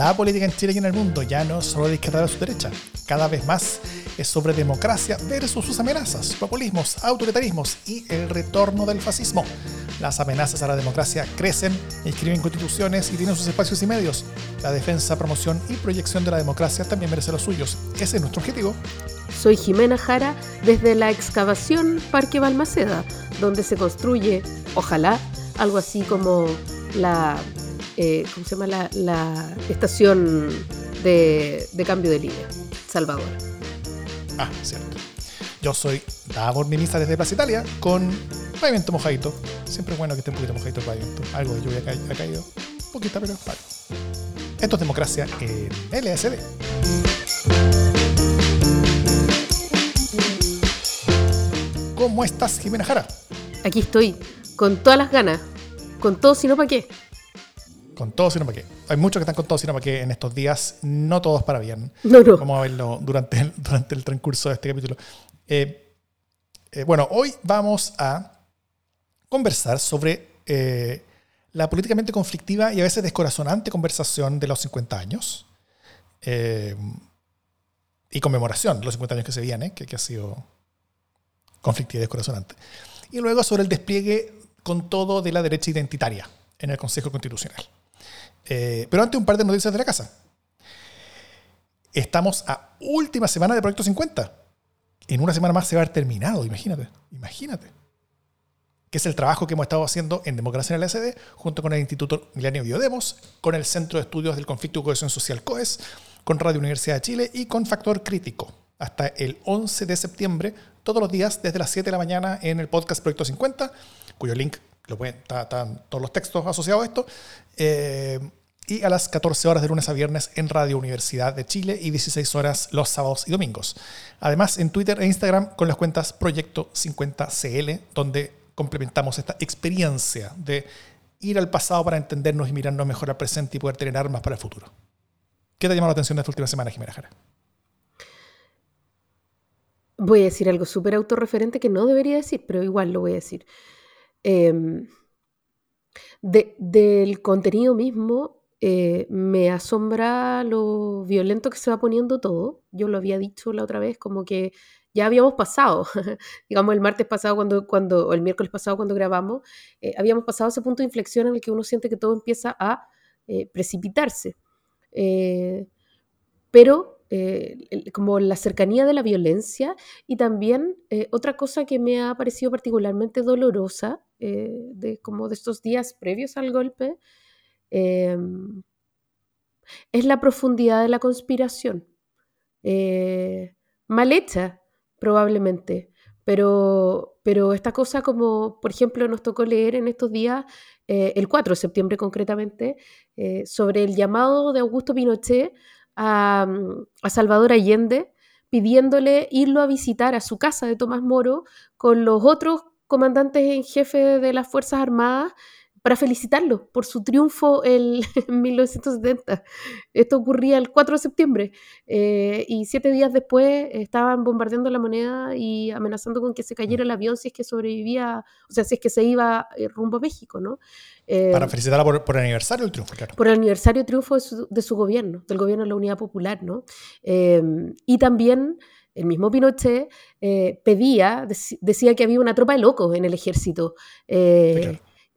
La política en Chile y en el mundo ya no es solo de izquierda su derecha. Cada vez más es sobre democracia versus sus amenazas, populismos, autoritarismos y el retorno del fascismo. Las amenazas a la democracia crecen, escriben constituciones y tienen sus espacios y medios. La defensa, promoción y proyección de la democracia también merece los suyos. Ese es nuestro objetivo. Soy Jimena Jara desde la excavación Parque Balmaceda, donde se construye, ojalá, algo así como la eh, ¿cómo se llama? La, estación de, cambio de línea, Salvador. Ah, cierto. Yo soy Davor Minista desde Plaza Italia con pavimento mojadito. Siempre es bueno que esté un poquito mojadito el pavimento. Algo de lluvia ha caído. Poquita, pero vale. Esto es democracia en LSD. ¿Cómo estás, Jimena Jara? Aquí estoy, con todas las ganas. Con todo, sino para qué con todo, sino para qué. Hay muchos que están con todo, sino para qué en estos días, no todos para bien. No, no. Vamos a verlo durante el, durante el transcurso de este capítulo. Eh, eh, bueno, hoy vamos a conversar sobre eh, la políticamente conflictiva y a veces descorazonante conversación de los 50 años y conmemoración de los 50 años que se viene, que, que ha sido conflictiva y descorazonante. Y luego sobre el despliegue con todo de la derecha identitaria en el Consejo Constitucional. Eh, pero antes un par de noticias de la casa. Estamos a última semana de Proyecto 50. En una semana más se va a haber terminado, imagínate. Imagínate. Que es el trabajo que hemos estado haciendo en Democracia en el SD, junto con el Instituto Milenio Biodemos, con el Centro de Estudios del Conflicto y Cohesión Social COES, con Radio Universidad de Chile y con Factor Crítico. Hasta el 11 de septiembre, todos los días, desde las 7 de la mañana, en el podcast Proyecto 50, cuyo link lo pueden, están todos los textos asociados a esto. Eh, y a las 14 horas de lunes a viernes en Radio Universidad de Chile y 16 horas los sábados y domingos. Además, en Twitter e Instagram con las cuentas Proyecto 50CL, donde complementamos esta experiencia de ir al pasado para entendernos y mirarnos mejor al presente y poder tener armas para el futuro. ¿Qué te ha llamado la atención de esta última semana, Jimena Jara? Voy a decir algo súper autorreferente que no debería decir, pero igual lo voy a decir. Em, del contenido mismo, eh, me asombra lo violento que se va poniendo todo. Yo lo había dicho la otra vez, como que ya habíamos pasado, digamos el martes pasado cuando, cuando o el miércoles pasado cuando grabamos, eh, habíamos pasado ese punto de inflexión en el que uno siente que todo empieza a eh, precipitarse. pero como la cercanía de la violencia y también otra cosa que me ha parecido particularmente dolorosa de como de estos días previos al golpe Em, es la profundidad de la conspiración. Eh, mal hecha, probablemente, pero, pero esta cosa como, por ejemplo, nos tocó leer en estos días, eh, el 4 de septiembre concretamente, eh, sobre el llamado de Augusto Pinochet a, a Salvador Allende, pidiéndole irlo a visitar a su casa de Tomás Moro con los otros comandantes en jefe de las Fuerzas Armadas para felicitarlo por su triunfo en 1970. Esto ocurría el 4 de septiembre eh, y siete días después estaban bombardeando la moneda y amenazando con que se cayera el avión si es que sobrevivía, o sea, si es que se iba eh, rumbo a México, ¿no? Eh, para felicitarla por, el aniversario del triunfo, claro. Por el aniversario del triunfo de su, de su gobierno, del gobierno de la Unidad Popular, ¿no? y también el mismo Pinochet pedía, decía que había una tropa de locos en el ejército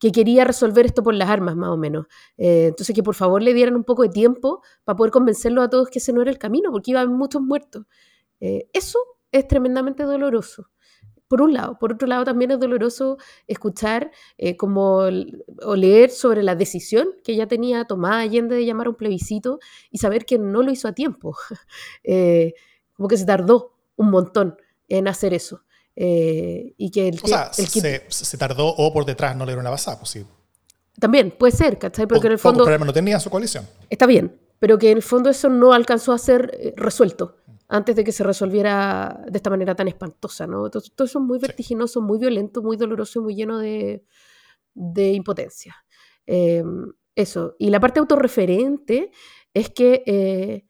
que quería resolver esto por las armas, más o menos. Eh, entonces, que por favor le dieran un poco de tiempo para poder convencerlo a todos que ese no era el camino, porque iban muchos muertos. Eh, eso es tremendamente doloroso. Por un lado. Por otro lado, también es doloroso escuchar eh, como, o leer sobre la decisión que ya tenía tomada Allende de llamar a un plebiscito y saber que no lo hizo a tiempo. como que se tardó un montón en hacer eso. Eh, y que el, o sea, se, tardó o por detrás no le dieron la pasada, pues sí. También, puede ser, ¿cachai? Porque en el fondo... problema no tenía su coalición. Está bien, pero que en el fondo eso no alcanzó a ser eh, resuelto antes de que se resolviera de esta manera tan espantosa, ¿no? Todo, todo eso es muy vertiginoso, muy violento, muy doloroso y muy lleno de, de impotencia. Em, eso. Y la parte autorreferente es que eh,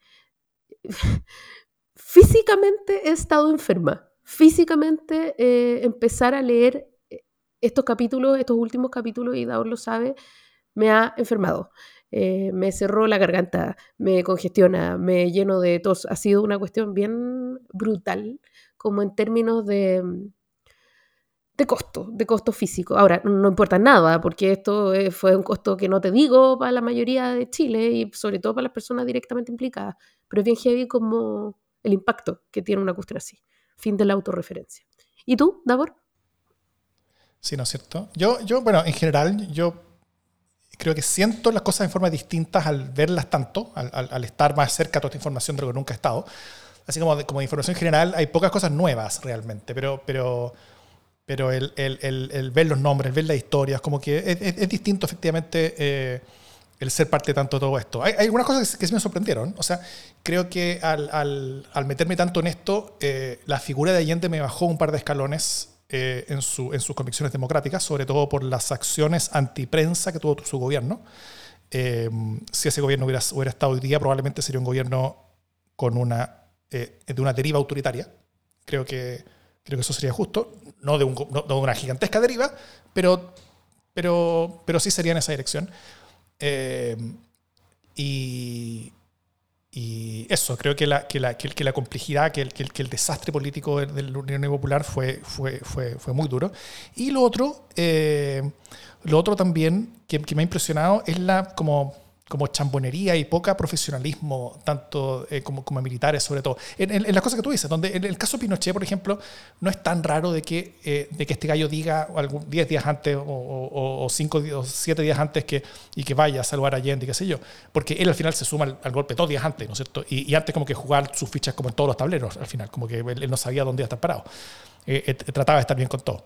físicamente he estado enferma físicamente eh, empezar a leer eh, estos capítulos, estos últimos capítulos, y Daur lo sabe, me ha enfermado. Eh, me cerró la garganta, me congestiona, me lleno de tos. Ha sido una cuestión bien brutal, como en términos de, de costo, de costo físico. Ahora, no importa nada, porque esto fue un costo que no te digo para la mayoría de Chile y sobre todo para las personas directamente implicadas, pero es bien heavy como el impacto que tiene una cuestión así. Fin de la autorreferencia. ¿Y tú, Davor? Sí, ¿no es cierto? Yo, yo, bueno, en general, yo creo que siento las cosas en forma distintas al verlas tanto, al, estar más cerca de toda esta información de lo que nunca he estado. Así como de, como información general, hay pocas cosas nuevas realmente, pero, pero, pero el, el, el, ver los nombres, el ver las historias, como que es, distinto efectivamente eh, el ser parte de tanto de todo esto. Hay, algunas cosas que, sí me sorprendieron. O sea, creo que al, al, al meterme tanto en esto, eh, la figura de Allende me bajó un par de escalones eh, en, su, en, sus convicciones democráticas, sobre todo por las acciones antiprensa que tuvo su gobierno. Eh, si ese gobierno hubiera, hubiera, estado hoy día, probablemente sería un gobierno con una, de una deriva autoritaria. Creo que, creo que eso sería justo. No de, un, no de una gigantesca deriva, pero, pero, pero sí sería en esa dirección. Y, y eso, creo que la, que la, que, la complejidad, que el, que el, desastre político de la Unión Popular fue, fue, fue, fue muy duro. Y lo otro, eh, lo otro también que, que, me ha impresionado es la como como chambonería y poca profesionalismo, tanto eh, como, como militares sobre todo. En, las cosas que tú dices, donde en el caso de Pinochet, por ejemplo, no es tan raro de que, eh, de que este gallo diga 10 días antes o 5 o 7 días antes que, y que vaya a saludar a Allende y qué sé yo, porque él al final se suma al, golpe dos días antes, ¿no es cierto? Y, antes como que jugar sus fichas como en todos los tableros, al final, como que él, no sabía dónde iba a estar parado. Eh, trataba de estar bien con todo.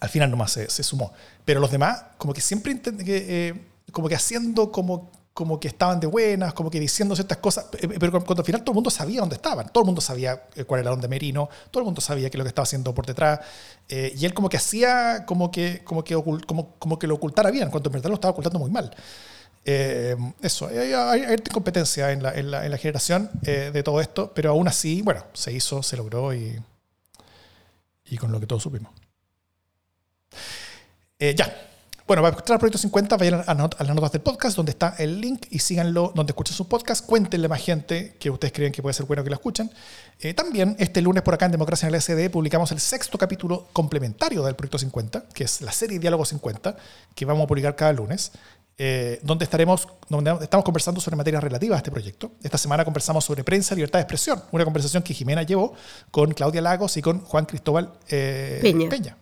Al final nomás se, se sumó. Pero los demás, como que siempre que como que haciendo como, como que estaban de buenas, como que diciendo ciertas cosas, eh, pero cuando al final todo el mundo sabía dónde estaban, todo el mundo sabía eh, cuál era donde Merino, todo el mundo sabía qué es lo que estaba haciendo por detrás, eh, y él como que hacía como que, como, que como, que lo ocultara bien, cuando en verdad lo estaba ocultando muy mal. eso, hay, hay, competencia en la, en la, en la generación de todo esto, pero aún así, bueno, se hizo, se logró y con lo que todos supimos. ya, bueno, para escuchar el Proyecto 50, vayan a, las notas del podcast donde está el link y síganlo donde escuchen sus podcasts. Cuéntenle a más gente que ustedes creen que puede ser bueno que lo escuchen. Eh, también este lunes por acá en Democracia en el SD publicamos el sexto capítulo complementario del Proyecto 50, que es la serie Diálogo 50, que vamos a publicar cada lunes. Eh, donde estaremos, donde estamos conversando sobre materias relativas a este proyecto. Esta semana conversamos sobre prensa, libertad de expresión, una conversación que Jimena llevó con Claudia Lagos y con Juan Cristóbal eh, Peña. Peña.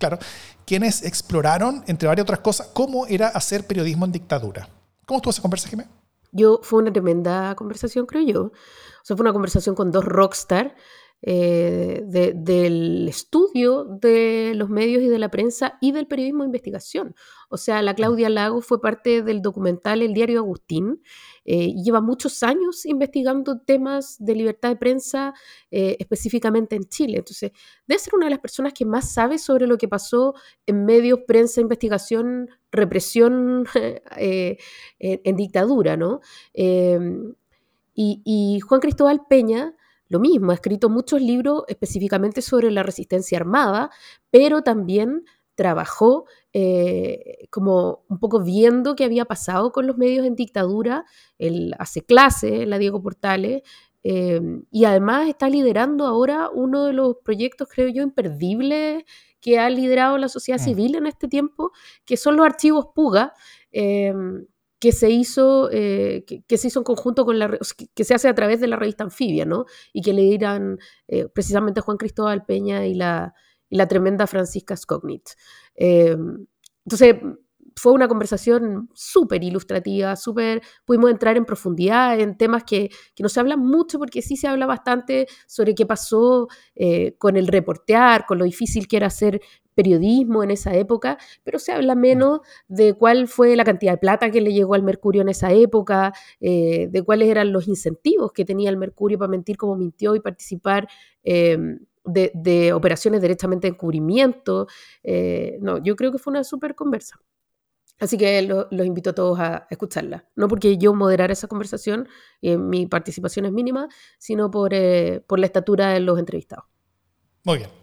Claro, quienes exploraron, entre varias otras cosas, cómo era hacer periodismo en dictadura. ¿Cómo estuvo esa conversación, Jimé? Yo, fue una tremenda conversación, creo yo. O sea, fue una conversación con dos rockstar eh, del estudio de los medios y de la prensa y del periodismo de investigación. O sea, la Claudia Lago fue parte del documental El Diario Agustín eh, lleva muchos años investigando temas de libertad de prensa, eh, específicamente en Chile. Entonces, debe ser una de las personas que más sabe sobre lo que pasó en medios, prensa, investigación, represión en, dictadura, ¿no? y Juan Cristóbal Peña lo mismo, ha escrito muchos libros específicamente sobre la resistencia armada, pero también trabajó eh, como un poco viendo qué había pasado con los medios en dictadura. Él hace clase la Diego Portales eh, y además está liderando ahora uno de los proyectos, creo yo, imperdibles que ha liderado la sociedad mm. civil en este tiempo, que son los archivos Puga. Eh, que se hizo, eh, que, se hizo en conjunto con la, que se hace a través de la revista Anfibia, ¿no? Y que le dirán eh, precisamente a Juan Cristóbal Peña y la, y la tremenda Francisca Skognit. Eh, entonces, fue una conversación súper ilustrativa, súper, pudimos entrar en profundidad en temas que, que, no se hablan mucho, porque sí se habla bastante sobre qué pasó con el reportear, con lo difícil que era hacer periodismo en esa época, pero se habla menos de cuál fue la cantidad de plata que le llegó al Mercurio en esa época, eh, de cuáles eran los incentivos que tenía el Mercurio para mentir como mintió y participar. Em, de, operaciones directamente de encubrimiento. Eh, no, yo creo que fue una súper conversa. Así que los invito a todos a escucharla. No porque yo moderara esa conversación, y mi participación es mínima, sino por, eh, por la estatura de los entrevistados. Muy bien.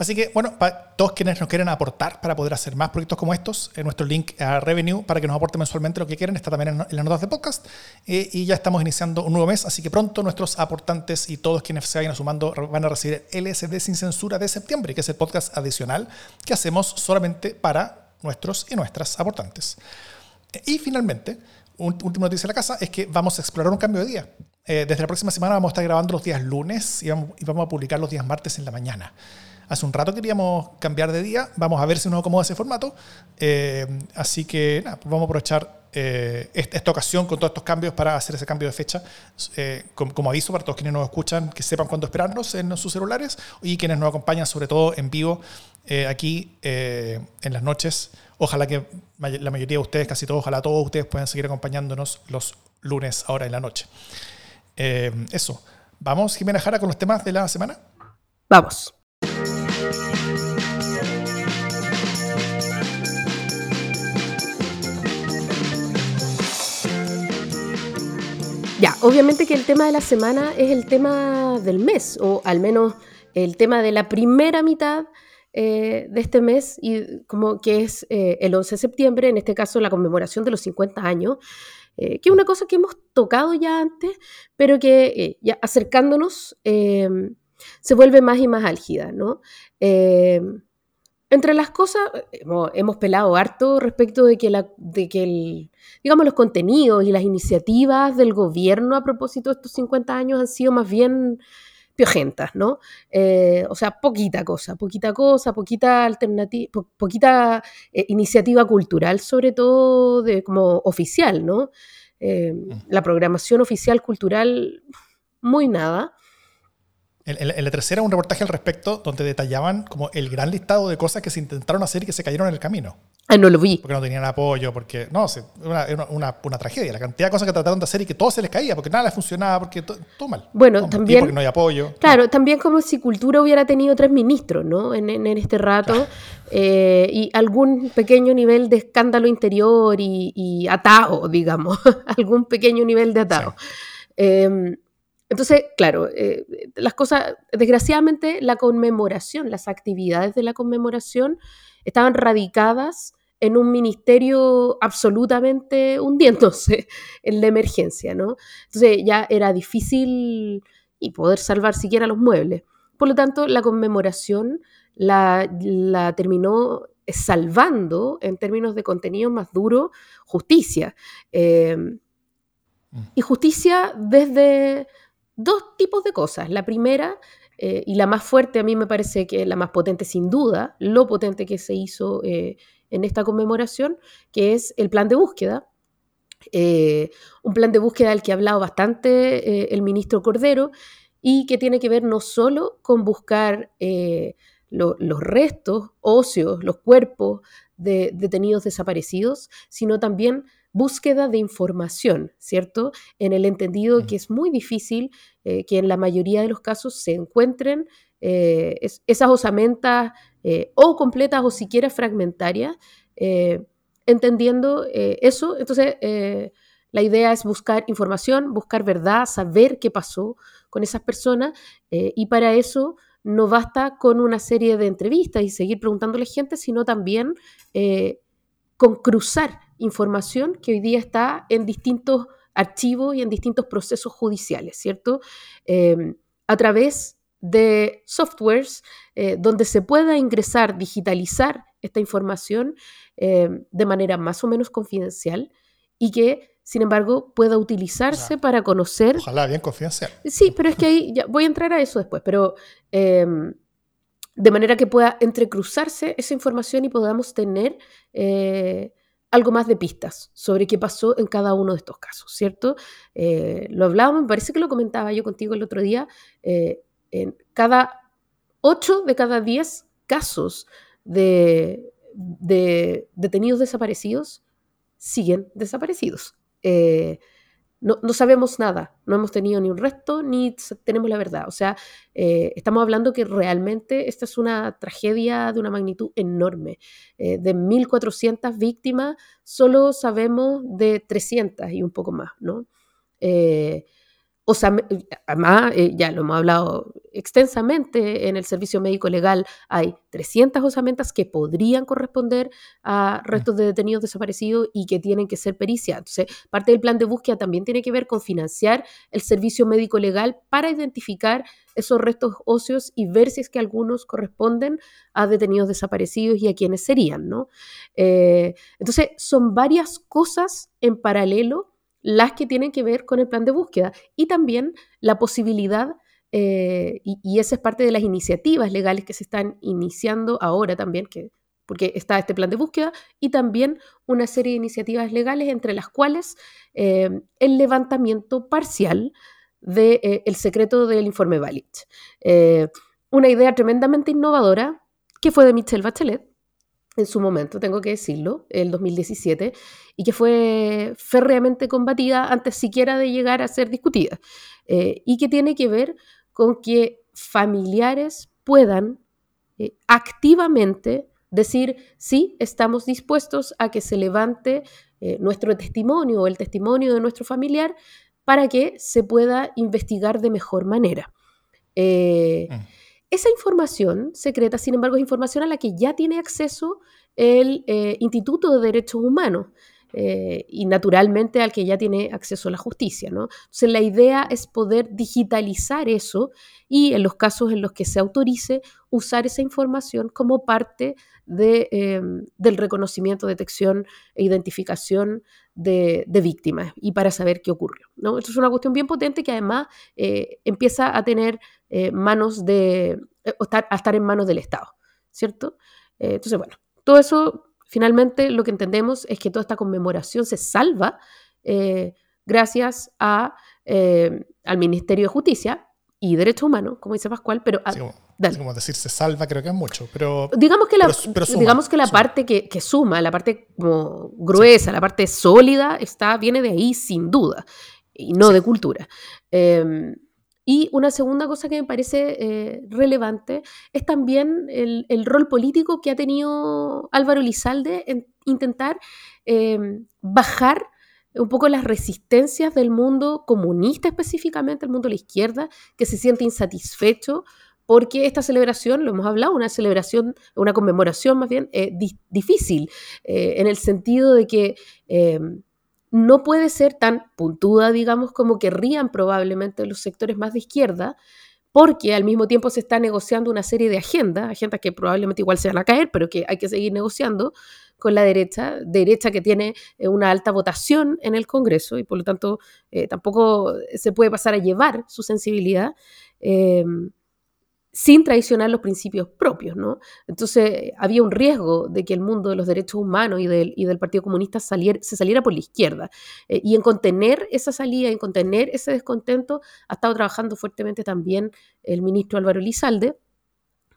Así que, bueno, para todos quienes nos quieren aportar para poder hacer más proyectos como estos, en nuestro link a Revenue para que nos aporten mensualmente lo que quieren está también en, las notas de podcast. Eh, y ya estamos iniciando un nuevo mes, así que pronto nuestros aportantes y todos quienes se vayan sumando van a recibir LSD sin censura de septiembre, que es el podcast adicional que hacemos solamente para nuestros y nuestras aportantes. Y finalmente, última noticia de la casa es que vamos a explorar un cambio de día. Eh, desde la próxima semana vamos a estar grabando los días lunes y vamos a publicar los días martes en la mañana. Hace un rato queríamos cambiar de día, vamos a ver si nos acomoda ese formato. Eh, así que nada, pues vamos a aprovechar eh, esta, ocasión con todos estos cambios para hacer ese cambio de fecha. Eh, como, aviso para todos quienes nos escuchan, que sepan cuándo esperarnos en sus celulares y quienes nos acompañan, sobre todo en vivo, aquí en las noches. Ojalá que la mayoría de ustedes, casi todos, ojalá todos ustedes puedan seguir acompañándonos los lunes ahora en la noche. eso. ¿Vamos, Jimena Jara, con los temas de la semana? Vamos. Obviamente que el tema de la semana es el tema del mes, o al menos el tema de la primera mitad eh, de este mes, y como que es eh, el 11 de septiembre, en este caso la conmemoración de los 50 años, eh, que es una cosa que hemos tocado ya antes, pero que ya acercándonos se vuelve más y más álgida, ¿no? Entre las cosas, hemos, pelado harto respecto de que, la, de que el, digamos, los contenidos y las iniciativas del gobierno a propósito de estos 50 años han sido más bien piojentas, ¿no? Eh, o sea, poquita cosa, poquita cosa, poquita alternativa, poquita eh, iniciativa cultural, sobre todo de, como oficial, ¿no? Eh, mm. la programación oficial cultural, muy nada. En, la tercera, un reportaje al respecto donde detallaban como el gran listado de cosas que se intentaron hacer y que se cayeron en el camino. Ah, no lo vi. Porque no tenían apoyo, porque. No, es una, una, una, tragedia. La cantidad de cosas que trataron de hacer y que todo se les caía, porque nada les funcionaba, porque todo, mal. Bueno, también. Porque no hay apoyo. Claro, también como si Cultura hubiera tenido tres ministros, ¿no? En, en, este rato. Eh, y algún pequeño nivel de escándalo interior y, y atado, digamos. algún pequeño nivel de atado. Em, entonces, claro, eh, las cosas, desgraciadamente, la conmemoración, las actividades de la conmemoración estaban radicadas en un ministerio absolutamente hundiéndose en la emergencia, ¿no? Entonces ya era difícil y poder salvar siquiera los muebles. Por lo tanto, la conmemoración la, terminó salvando, en términos de contenido más duro, justicia. Eh, mm. y justicia desde dos tipos de cosas. La primera, eh, y la más fuerte a mí me parece que la más potente sin duda, lo potente que se hizo eh, en esta conmemoración, que es el plan de búsqueda. Eh, un plan de búsqueda del que ha hablado bastante el ministro Cordero y que tiene que ver no solo con buscar los restos óseos, los cuerpos de detenidos desaparecidos, sino también búsqueda de información, ¿cierto? En el entendido que es muy difícil eh, que en la mayoría de los casos se encuentren eh, esas osamentas eh, o completas o siquiera fragmentarias, entendiendo eso. Entonces, la idea es buscar información, buscar verdad, saber qué pasó con esas personas y para eso no basta con una serie de entrevistas y seguir preguntándole a gente, sino también con cruzar información que hoy día está en distintos archivos y en distintos procesos judiciales, ¿cierto? Em, a través de softwares eh, donde se pueda ingresar, digitalizar esta información em, de manera más o menos confidencial y que, sin embargo, pueda utilizarse para conocer... Ojalá bien confidencial. Sí, pero es que ahí ya voy a entrar a eso después, pero em, de manera que pueda entrecruzarse esa información y podamos tener eh, algo más de pistas sobre qué pasó en cada uno de estos casos, ¿cierto? Eh, lo hablábamos, me parece que lo comentaba yo contigo el otro día, eh, en cada 8 de cada 10 casos de, de detenidos desaparecidos siguen desaparecidos no, sabemos nada, no hemos tenido ni un resto ni tenemos la verdad. O sea, eh, estamos hablando que realmente esta es una tragedia de una magnitud enorme. Eh, de 1.400 víctimas, solo sabemos de 300 y un poco más, ¿no? Eh, además, eh, ya lo hemos hablado extensamente, en el servicio médico legal hay 300 osamentas que podrían corresponder a restos de detenidos desaparecidos y que tienen que ser periciados. Entonces, parte del plan de búsqueda también tiene que ver con financiar el servicio médico legal para identificar esos restos óseos y ver si es que algunos corresponden a detenidos desaparecidos y a quienes serían, ¿no? Eh, entonces, son varias cosas en paralelo las que tienen que ver con el plan de búsqueda y también la posibilidad, eh, y, esa es parte de las iniciativas legales que se están iniciando ahora también, que, porque está este plan de búsqueda, y también una serie de iniciativas legales entre las cuales eh, el levantamiento parcial del de, eh, secreto del informe Balich. una idea tremendamente innovadora que fue de Michelle Bachelet, en su momento, tengo que decirlo, el 2017, y que fue férreamente combatida antes siquiera de llegar a ser discutida, eh, y que tiene que ver con que familiares puedan eh, activamente decir, sí, estamos dispuestos a que se levante eh, nuestro testimonio o el testimonio de nuestro familiar para que se pueda investigar de mejor manera. Mm. Esa información secreta, sin embargo, es información a la que ya tiene acceso el eh, Instituto de Derechos Humanos. Eh, y naturalmente al que ya tiene acceso a la justicia. Entonces la idea es poder digitalizar eso y en los casos en los que se autorice usar esa información como parte em, del reconocimiento, detección e identificación de, víctimas y para saber qué ocurrió. ¿no? Esto es una cuestión bien potente que además eh, empieza a tener manos de, a estar en manos del Estado, ¿cierto? entonces, bueno, todo eso, finalmente, lo que entendemos es que toda esta conmemoración se salva eh, gracias a, eh, al Ministerio de Justicia y Derechos Humanos, como dice Pascual, pero... como, decir se salva creo que es mucho, pero... Digamos que la, digamos que la parte que, suma, la parte como gruesa, la parte sólida, está, viene de ahí sin duda, y no de cultura. Em, y una segunda cosa que me parece eh, relevante es también el, rol político que ha tenido Álvaro Lizalde en intentar em, bajar un poco las resistencias del mundo comunista específicamente, el mundo de la izquierda, que se siente insatisfecho porque esta celebración, lo hemos hablado, una celebración, una conmemoración más bien, eh, difícil, eh, en el sentido de que em, no puede ser tan puntuda, digamos, como querrían probablemente los sectores más de izquierda, porque al mismo tiempo se está negociando una serie de agendas, agendas que probablemente igual se van a caer, pero que hay que seguir negociando con la derecha, derecha que tiene eh, una alta votación en el Congreso y por lo tanto eh, tampoco se puede pasar a llevar su sensibilidad. Eh, sin traicionar los principios propios, ¿no? Entonces había un riesgo de que el mundo de los derechos humanos y del, Partido Comunista se saliera por la izquierda. Eh, y en contener esa salida, en contener ese descontento, ha estado trabajando fuertemente también el ministro Álvaro Lizalde.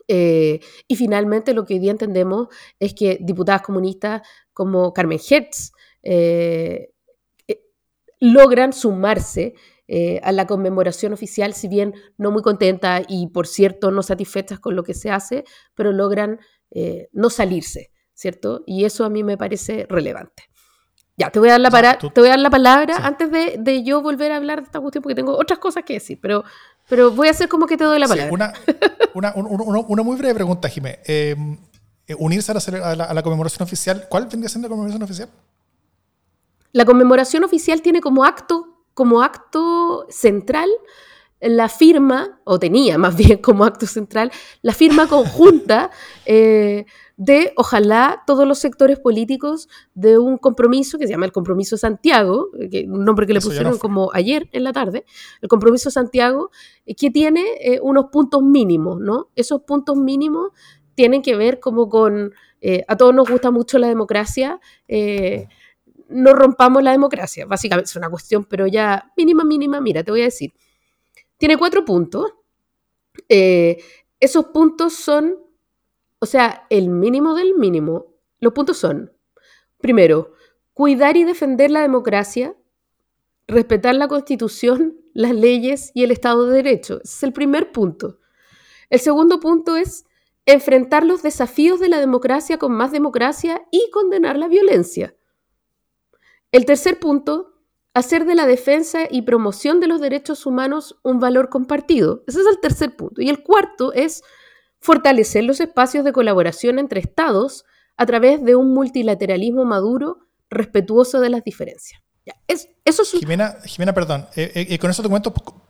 Eh, y finalmente lo que hoy día entendemos es que diputadas comunistas como Carmen Hertz eh, logran sumarse eh, a la conmemoración oficial, si bien no muy contenta y por cierto no satisfechas con lo que se hace, pero logran eh, no salirse, ¿cierto? Y eso a mí me parece relevante. Ya, te voy a dar la, para, te voy a dar la palabra antes de, de, yo volver a hablar de esta cuestión porque tengo otras cosas que decir, pero, pero voy a hacer como que te doy la palabra. una, una, muy breve pregunta, Jimé. Em, eh, unirse a la, a la, conmemoración oficial, ¿cuál vendría siendo la conmemoración oficial? La conmemoración oficial tiene como acto como acto central la firma, o tenía más bien como acto central, la firma conjunta eh, de, ojalá, todos los sectores políticos de un compromiso que se llama el Compromiso Santiago, que, un nombre que le pusieron como ayer en la tarde, el Compromiso Santiago, eh, que tiene eh, unos puntos mínimos, ¿no? Esos puntos mínimos tienen que ver como con, a todos nos gusta mucho la democracia, no rompamos la democracia. Básicamente es una cuestión, pero ya mínima, mínima, mira, te voy a decir. Tiene cuatro puntos. Eh, esos puntos son, o sea, el mínimo del mínimo. Los puntos son, primero, cuidar y defender la democracia, respetar la constitución, las leyes y el Estado de Derecho. Ese es el primer punto. El segundo punto es enfrentar los desafíos de la democracia con más democracia y condenar la violencia. El tercer punto, hacer de la defensa y promoción de los derechos humanos un valor compartido. Ese es el tercer punto. Y el cuarto es fortalecer los espacios de colaboración entre estados a través de un multilateralismo maduro respetuoso de las diferencias. es, eso es Jimena, Jimena, perdón, eh, eh, con eso te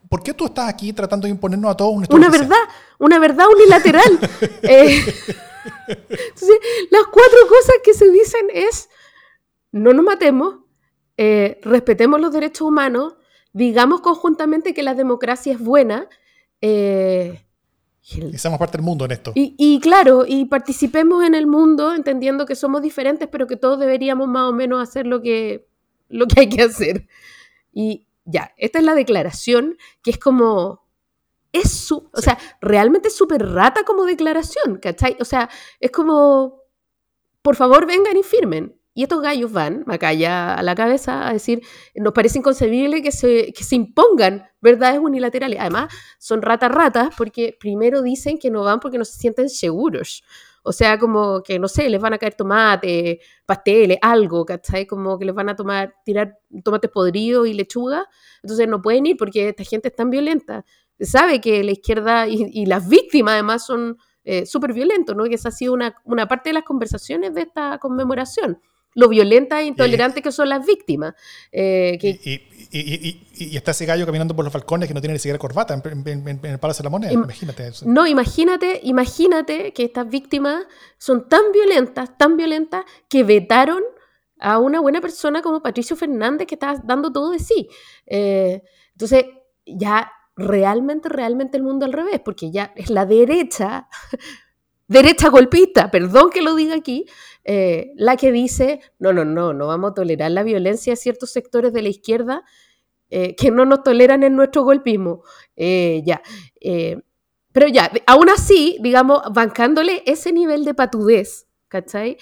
¿por qué tú estás aquí tratando de imponernos a todos un Una verdad, una verdad unilateral. Eh, las cuatro cosas que se dicen es, no nos matemos, eh, respetemos los derechos humanos, digamos conjuntamente que la democracia es buena. Eh, y seamos parte del mundo en esto. Y, claro, y participemos en el mundo entendiendo que somos diferentes, pero que todos deberíamos más o menos hacer lo que, lo que hay que hacer. Y ya, esta es la declaración que es como... Es su, o sea, realmente es súper rata como declaración, ¿cachai? O sea, es como, por favor vengan y firmen. Y estos gallos van, Macaya a la cabeza, a decir, nos parece inconcebible que se, que se impongan verdades unilaterales. Además, son ratas ratas porque primero dicen que no van porque no se sienten seguros. O sea, como que, no sé, les van a caer tomate, pasteles, algo, ¿cachai? Como que les van a tomar, tirar tomates podridos y lechuga. Entonces no pueden ir porque esta gente es tan violenta. Se sabe que la izquierda y, y las víctimas además son eh, súper violentos, ¿no? Que esa ha sido una, una parte de las conversaciones de esta conmemoración lo violentas e intolerantes que son las víctimas. Eh, y, está ese gallo caminando por los balcones que no tiene ni siquiera corbata en, el Palacio de la Moneda. imagínate eso. No, imagínate, imagínate que estas víctimas son tan violentas, tan violentas, que vetaron a una buena persona como Patricio Fernández que está dando todo de sí. Eh, entonces, ya realmente, realmente el mundo al revés, porque ya es la derecha derecha golpista, perdón que lo diga aquí, eh, la que dice, no, no, no, no vamos a tolerar la violencia de ciertos sectores de la izquierda eh, que no nos toleran en nuestro golpismo. Eh, ya. pero ya, aún así, digamos, bancándole ese nivel de patudez, ¿cachai?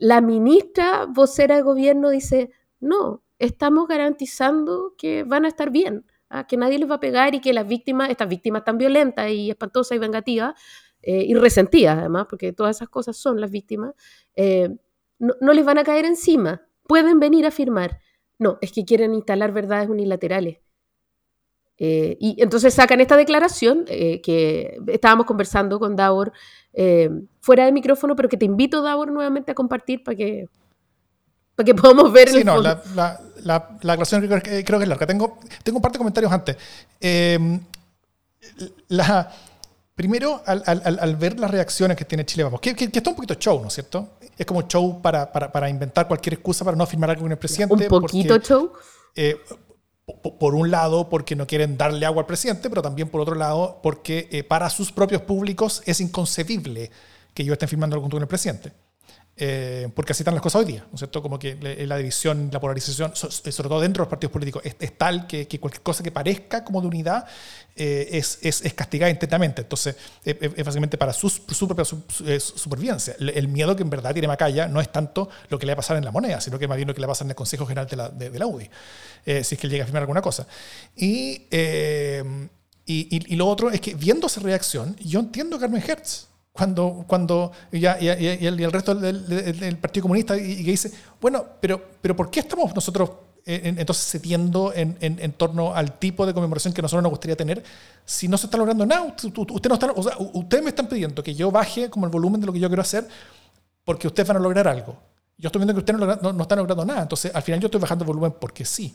la ministra vocera de gobierno dice, no, estamos garantizando que van a estar bien, que nadie les va a pegar y que las víctimas, estas víctimas tan violentas y espantosas y vengativas, eh, y resentidas además, porque todas esas cosas son las víctimas, eh, no, les van a caer encima, pueden venir a firmar. No, es que quieren instalar verdades unilaterales. Eh, y entonces sacan esta declaración que estábamos conversando con Davor fuera de micrófono, pero que te invito, Davor, nuevamente a compartir para que, para que podamos ver. Sí, no, la, la, la, declaración creo, que es larga. Tengo, tengo un par de comentarios antes. la, Primero, al, ver las reacciones que tiene Chile Vamos, que, está un poquito show, ¿no es cierto? Es como show para, inventar cualquier excusa para no firmar algo con el presidente. Un poquito show. Eh, por un lado, porque no quieren darle agua al presidente, pero también por otro lado, porque eh, para sus propios públicos es inconcebible que ellos estén firmando algo con el presidente. Eh, porque así están las cosas hoy día, ¿no es cierto? Como que la división, la polarización, sobre todo dentro de los partidos políticos, es, tal que, cualquier cosa que parezca como de unidad eh, es, es, castigada intensamente. Entonces, es, básicamente para su, su propia eh, supervivencia. El, miedo que en verdad tiene Macaya no es tanto lo que le va a pasar en la moneda, sino que más bien lo que le va a pasar en el Consejo General de la, de, la UDI, si es que llega a firmar alguna cosa. Y, y, y, lo otro es que viendo esa reacción, yo entiendo a Carmen Hertz cuando, cuando ya, y, el, resto del, Partido Comunista y, que dice, bueno, pero, pero ¿por qué estamos nosotros entonces cediendo en, en, torno al tipo de conmemoración que nosotros nos gustaría tener si no se está logrando nada? Usted, no está, o sea, ustedes me están pidiendo que yo baje como el volumen de lo que yo quiero hacer porque ustedes van a lograr algo. Yo estoy viendo que ustedes no, no, están logrando nada, entonces al final yo estoy bajando el volumen porque sí.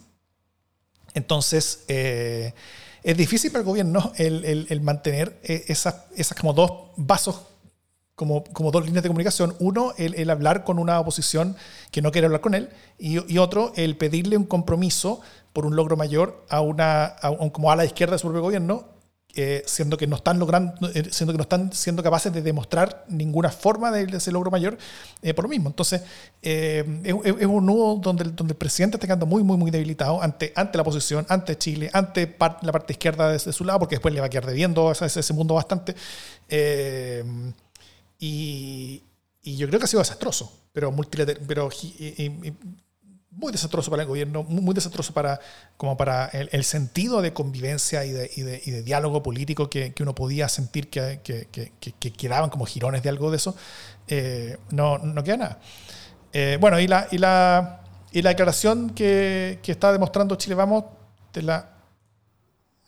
Entonces, eh, es difícil para el gobierno el, el, el mantener eh, esas, esas como dos vasos como, como dos líneas de comunicación. Uno, el, hablar con una oposición que no quiere hablar con él, y, otro, el pedirle un compromiso por un logro mayor a una, a, como a la izquierda de su propio gobierno, eh, siendo que no están logrando, eh, siendo que no están siendo capaces de demostrar ninguna forma de, ese logro mayor eh, por lo mismo. Entonces, es, un nudo donde, donde el presidente está quedando muy, muy, muy debilitado ante, ante la oposición, ante Chile, ante la parte izquierda de, su lado, porque después le va a quedar debiendo ese, ese mundo bastante. Y, yo creo que ha sido desastroso, pero, pero muy desastroso para el gobierno, muy, desastroso para, como para el, sentido de convivencia y de, y de, y de diálogo político que, que, uno podía sentir que, que, quedaban como jirones de algo de eso. Eh, no, no queda nada. Eh, bueno, y la, y la Y la declaración que, que está demostrando Chile Vamos, de la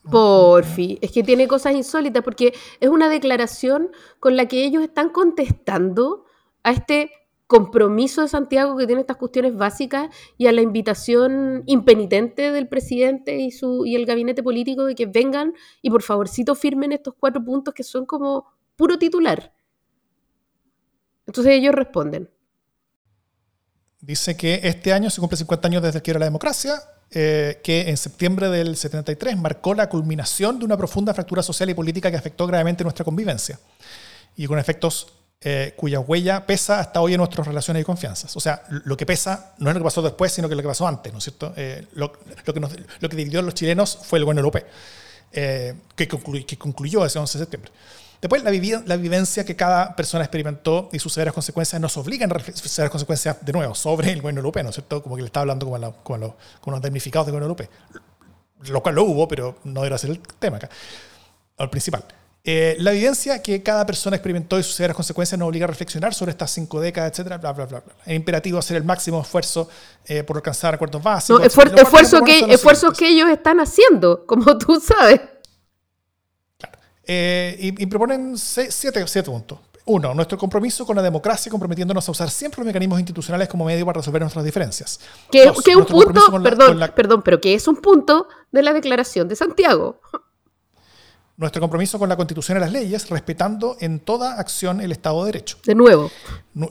Porfi, es que tiene cosas insólitas porque es una declaración con la que ellos están contestando a este compromiso de Santiago que tiene estas cuestiones básicas y a la invitación impenitente del presidente y, su, y el gabinete político de que vengan y por favorcito firmen estos cuatro puntos que son como puro titular. Entonces ellos responden. Dice que este año se cumple 50 años desde que era la democracia, eh, que en septiembre del 73 marcó la culminación de una profunda fractura social y política que afectó gravemente nuestra convivencia y con efectos eh, cuya huella pesa hasta hoy en nuestras relaciones y confianzas. O sea, lo que pesa no es lo que pasó después, sino que lo que pasó antes, ¿no es cierto? Eh, lo, que lo, que dividió a los chilenos fue el bueno europeo, que, concluyó, que concluyó ese 11 de septiembre. Después, la, la, vivencia que cada persona experimentó y sus severas consecuencias nos obligan a severas consecuencias, de nuevo, sobre el gobierno europeo, ¿no es cierto? Como que le estaba hablando con, con, los damnificados del gobierno europeo. Lo cual lo hubo, pero no era ser el tema acá, el principal. Eh, la vivencia que cada persona experimentó y sus severas consecuencias nos obliga a reflexionar sobre estas cinco décadas, etcétera, bla, bla, bla. bla. Es imperativo hacer el máximo esfuerzo eh, por alcanzar acuerdos básicos. No, esfuerzo, que, esfuerzos que ellos están haciendo, como tú sabes. Eh, y, proponen siete, siete puntos. Uno, nuestro compromiso con la democracia, comprometiéndonos a usar siempre los mecanismos institucionales como medio para resolver nuestras diferencias. Que, es un punto, perdón, perdón, pero que es un punto de la Declaración de Santiago. Nuestro compromiso con la Constitución y las leyes, respetando en toda acción el Estado de Derecho. De nuevo.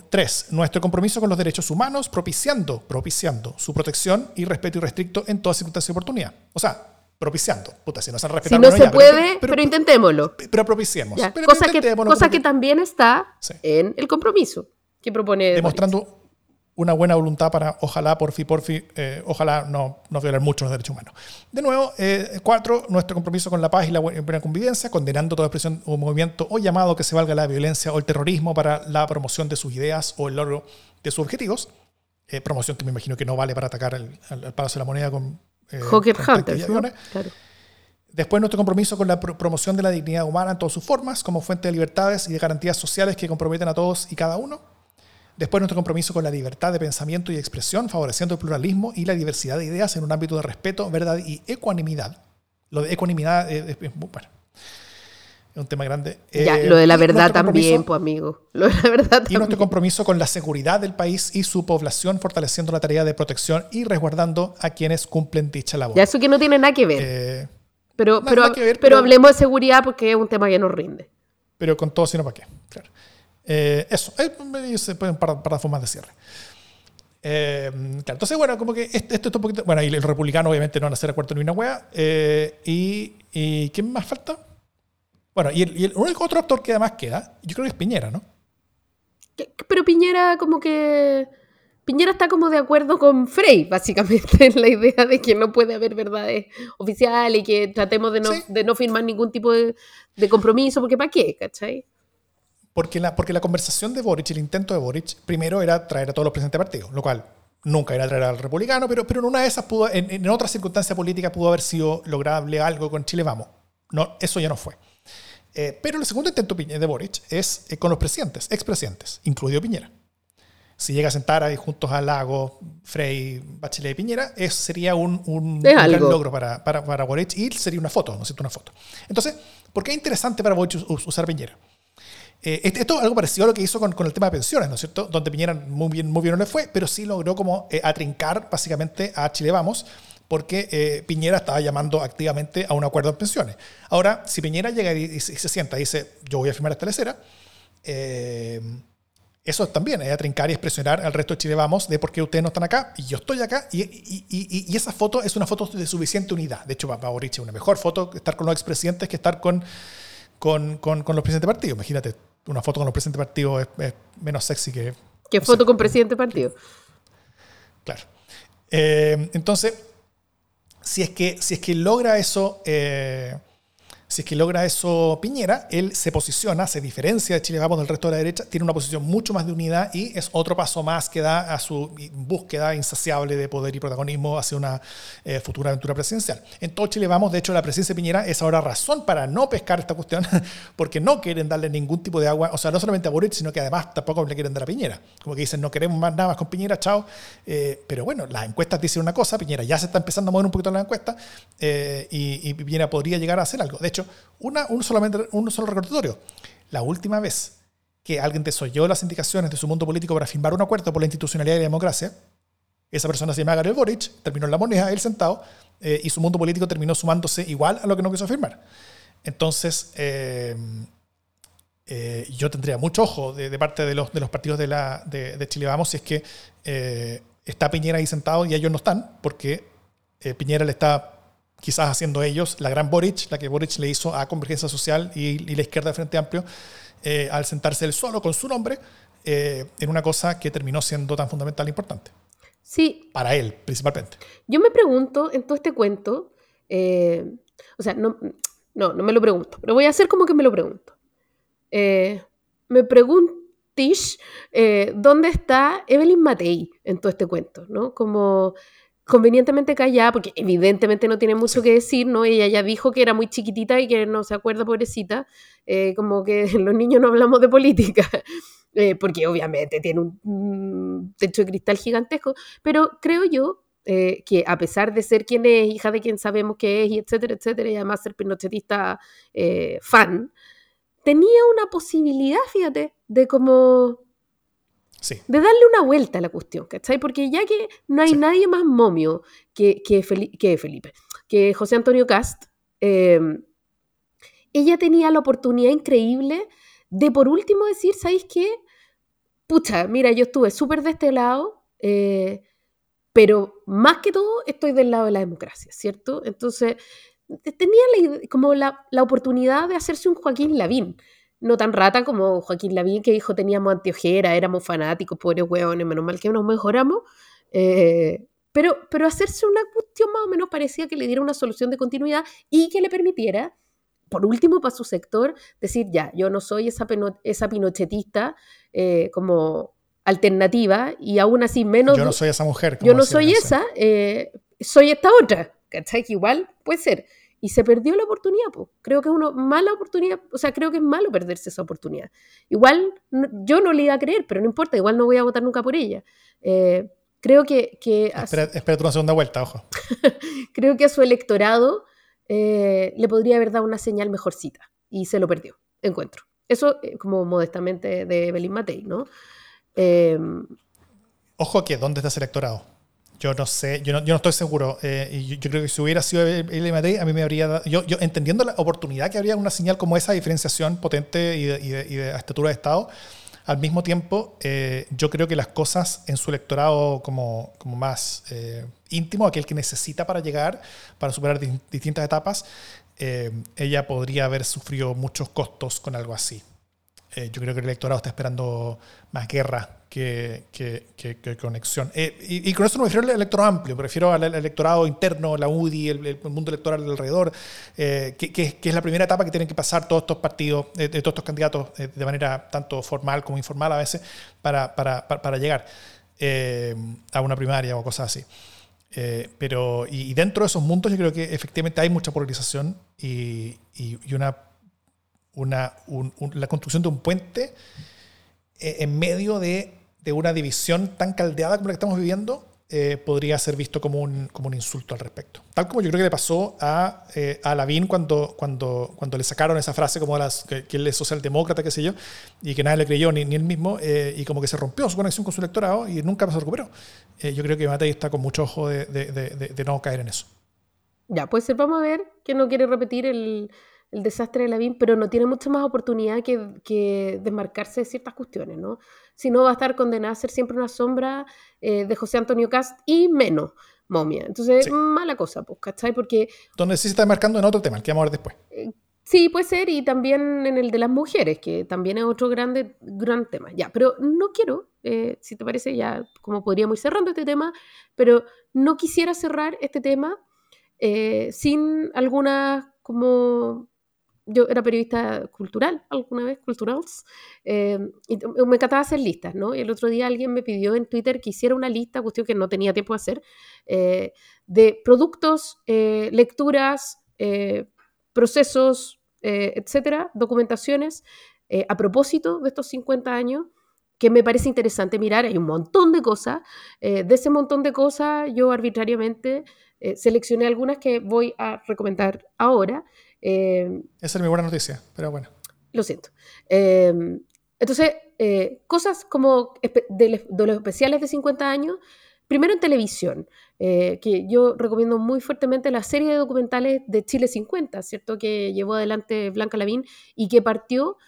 tres, nuestro compromiso con los derechos humanos, propiciando, propiciando su protección y respeto irrestricto en toda circunstancia y oportunidad. O sea, propiciando. Puta, si no se han respetado. Si no se puede, pero, intentémoslo. Pero propiciemos. cosa, que, cosa que, también está en el compromiso que propone. Demostrando una buena voluntad para, ojalá, por fin, por fin, eh, ojalá no, no violar mucho los derechos humanos. De nuevo, eh, cuatro, nuestro compromiso con la paz y la buena convivencia, condenando toda expresión o movimiento o llamado que se valga la violencia o el terrorismo para la promoción de sus ideas o el logro de sus objetivos. Eh, promoción que me imagino que no vale para atacar al, al Palacio de la Moneda con eh, Hunters, Después nuestro compromiso con la promoción de la dignidad humana en todas sus formas, como fuente de libertades y de garantías sociales que comprometen a todos y cada uno. Después nuestro compromiso con la libertad de pensamiento y expresión, favoreciendo el pluralismo y la diversidad de ideas en un ámbito de respeto, verdad y ecuanimidad. Lo de ecuanimidad es, bueno, es un tema grande. Ya, lo de la verdad también, pues amigo. Lo de la verdad también. Y nuestro compromiso con la seguridad del país y su población, fortaleciendo la tarea de protección y resguardando a quienes cumplen dicha labor. Ya, eso que no tiene nada que ver. Eh, pero, pero, pero, hablemos de seguridad porque es un tema que nos rinde. Pero con todo, sino para qué. Claro. Eh, eso, eh, se pueden para, para formas de cierre. entonces, bueno, como que esto, es un poquito. Bueno, y el republicano obviamente no van a hacer acuerdo ni una wea. y, ¿Y quién más falta? Bueno, y el, único otro actor que además queda, yo creo que es Piñera, ¿no? Pero Piñera como que... Piñera está como de acuerdo con Frey, básicamente, en la idea de que no puede haber verdades oficiales y que tratemos de no, de no firmar ningún tipo de, compromiso, porque ¿para qué? ¿Cachai? Porque la, porque la conversación de Boric, el intento de Boric, primero era traer a todos los presidentes de partido, lo cual nunca era traer al republicano, pero, pero en una de esas pudo, en, en otra circunstancia política pudo haber sido lograble algo con Chile Vamos. No, eso ya no fue. Eh, pero el segundo intento de Boric es eh, con los presidentes, expresidentes, incluido Piñera. Si llega a sentar ahí juntos al lago, Frey, Bachelet y Piñera, eso sería un, un, gran logro para, para, para, Boric y sería una foto, ¿no es cierto? Una foto. Entonces, ¿por qué es interesante para Boric usar Piñera? Eh, esto es algo parecido a lo que hizo con, con, el tema de pensiones, ¿no es cierto? Donde Piñera muy bien, muy bien no le fue, pero sí logró como atrincar básicamente a Chile Vamos porque eh, Piñera estaba llamando activamente a un acuerdo de pensiones. Ahora, si Piñera llega y, se sienta y dice, yo voy a firmar esta lecera, eh, eso también es atrincar y expresionar al resto de Chile Vamos de por qué ustedes no están acá y yo estoy acá. Y, esa foto es una foto de suficiente unidad. De hecho, para Boric es una mejor foto estar con los expresidentes que estar con, con, con, los presidentes de partido. Imagínate, una foto con los presidentes de partido es, menos sexy que... ¿Qué foto con presidente de partido? Claro. Eh, entonces, si es que, si es que logra eso, eh, Si es que logra eso Piñera, él se posiciona, se diferencia de Chile Vamos del resto de la derecha, tiene una posición mucho más de unidad y es otro paso más que da a su búsqueda insaciable de poder y protagonismo hacia una eh, futura aventura presidencial. En todo Chile Vamos, de hecho, la presidencia de Piñera es ahora razón para no pescar esta cuestión, porque no quieren darle ningún tipo de agua, o sea, no solamente a Boric, sino que además tampoco le quieren dar a Piñera. Como que dicen, no queremos más nada más con Piñera, chao. Eh, pero bueno, las encuestas dicen una cosa, Piñera ya se está empezando a mover un poquito en la encuesta eh, y, y Piñera podría llegar a hacer algo. De hecho, una, un, solamente, un solo recordatorio. La última vez que alguien desoyó las indicaciones de su mundo político para firmar un acuerdo por la institucionalidad y la democracia, esa persona se llama Gabriel Boric, terminó en la moneda, él sentado, eh, y su mundo político terminó sumándose igual a lo que no quiso firmar. Entonces, eh, eh, yo tendría mucho ojo de, parte de los, de los partidos de, la, de, de Chile Vamos si es que está Piñera ahí sentado y ellos no están, porque Piñera le está quizás haciendo ellos, la gran Boric, la que Boric le hizo a Convergencia Social y, la izquierda de Frente Amplio, eh, al sentarse él solo con su nombre eh, en una cosa que terminó siendo tan fundamental e importante. Sí. Para él, principalmente. Yo me pregunto en todo este cuento, eh, o sea, no, no, no me lo pregunto, pero voy a hacer como que me lo pregunto. me preguntish dónde está Evelyn Matei en todo este cuento, ¿no? Como convenientemente callada, porque evidentemente no tiene mucho que decir, ¿no? Ella ya dijo que era muy chiquitita y que no se acuerda, pobrecita, eh, como que los niños no hablamos de política, eh, porque obviamente tiene un, techo de cristal gigantesco, pero creo yo eh, que a pesar de ser quien es, hija de quien sabemos que es, y etcétera, etcétera, y además ser pinochetista fan, tenía una posibilidad, fíjate, de como de darle una vuelta a la cuestión, ¿cachai? Porque ya que no hay nadie más momio que, que, Felipe, que José Antonio Cast, em, ella tenía la oportunidad increíble de por último decir, ¿sabéis qué? Pucha, mira, yo estuve súper de este lado, eh, pero más que todo estoy del lado de la democracia, ¿cierto? Entonces, tenía como la, la, oportunidad de hacerse un Joaquín Lavín no tan rata como Joaquín Lavín, que dijo teníamos antiojera, éramos fanáticos, pobres hueones, menos mal que nos mejoramos. Eh, pero, pero hacerse una cuestión más o menos parecía que le diera una solución de continuidad y que le permitiera, por último, para su sector, decir, ya, yo no soy esa, esa pinochetista eh, como alternativa y aún así menos... Yo no soy esa mujer. Yo no soy esa, eh, soy esta otra, ¿cachai? Que igual puede ser y se perdió la oportunidad. pues Creo que es una mala oportunidad, o sea, creo que es malo perderse esa oportunidad. Igual yo no le iba a creer, pero no importa, igual no voy a votar nunca por ella. Eh, creo que... que espera, espera una segunda vuelta, ojo. creo que a su electorado eh, le podría haber dado una señal mejorcita y se lo perdió, encuentro. Eso eh, como modestamente de Belín Matei, ¿no? Ojo que, ¿dónde está ese electorado? Yo no sé, yo no, yo no estoy seguro. Eh, y yo, creo que si hubiera sido el Matei, a mí me habría dado. Yo, yo entendiendo la oportunidad que habría una señal como esa, diferenciación potente y de, y de, estatura de Estado, al mismo tiempo, eh, yo creo que las cosas en su electorado como, como más eh, íntimo, aquel que necesita para llegar, para superar distintas etapas, ella podría haber sufrido muchos costos con algo así. Yo creo que el electorado está esperando más guerra que, que, conexión. Eh, y, con eso no me refiero al electorado amplio, prefiero al, electorado interno, la UDI, el, mundo electoral alrededor, eh, que, es la primera etapa que tienen que pasar todos estos partidos, eh, todos estos candidatos de manera tanto formal como informal a veces, para, para, para, llegar a una primaria o cosas así. pero, y, dentro de esos mundos yo creo que efectivamente hay mucha polarización y, y una, una la construcción de un puente en medio de de una división tan caldeada como la que estamos viviendo eh, podría ser visto como un, como un insulto al respecto. Tal como yo creo que le pasó a, eh, a Lavín cuando, cuando, cuando le sacaron esa frase como las, que, él es socialdemócrata, qué sé yo, y que nadie le creyó, ni, ni él mismo, eh, y como que se rompió su conexión con su electorado y nunca se recuperó. yo creo que Matei está con mucho ojo de, de, no caer en eso. Ya, pues vamos a ver que no quiere repetir el, el desastre de Lavín, pero no tiene mucha más oportunidad que, que desmarcarse de ciertas cuestiones, ¿no? Si no, va a estar condenada a ser siempre una sombra eh, de José Antonio Cast y menos momia. Entonces, mala cosa, pues, ¿cachai? Porque... Donde sí se está desmarcando en otro tema, el que vamos a ver después. Eh, sí, puede ser, y también en el de las mujeres, que también es otro grande, gran tema. Ya, pero no quiero, eh, si te parece, ya como podríamos ir cerrando este tema, pero no quisiera cerrar este tema sin algunas como yo era periodista cultural alguna vez, culturals, eh, y me encantaba hacer listas, ¿no? El otro día alguien me pidió en Twitter que hiciera una lista, cuestión que no tenía tiempo de hacer, eh, de productos, eh, lecturas, procesos, etcétera, documentaciones, a propósito de estos 50 años, que me parece interesante mirar. Hay un montón de cosas. de ese montón de cosas, yo arbitrariamente seleccioné algunas que voy a recomendar ahora. Eh, Esa es mi buena noticia, pero bueno. Lo siento. Em, entonces, eh, cosas como de, los especiales de 50 años, primero en televisión, eh, que yo recomiendo muy fuertemente la serie de documentales de Chile 50, ¿cierto? Que llevó adelante Blanca Lavín y que partió,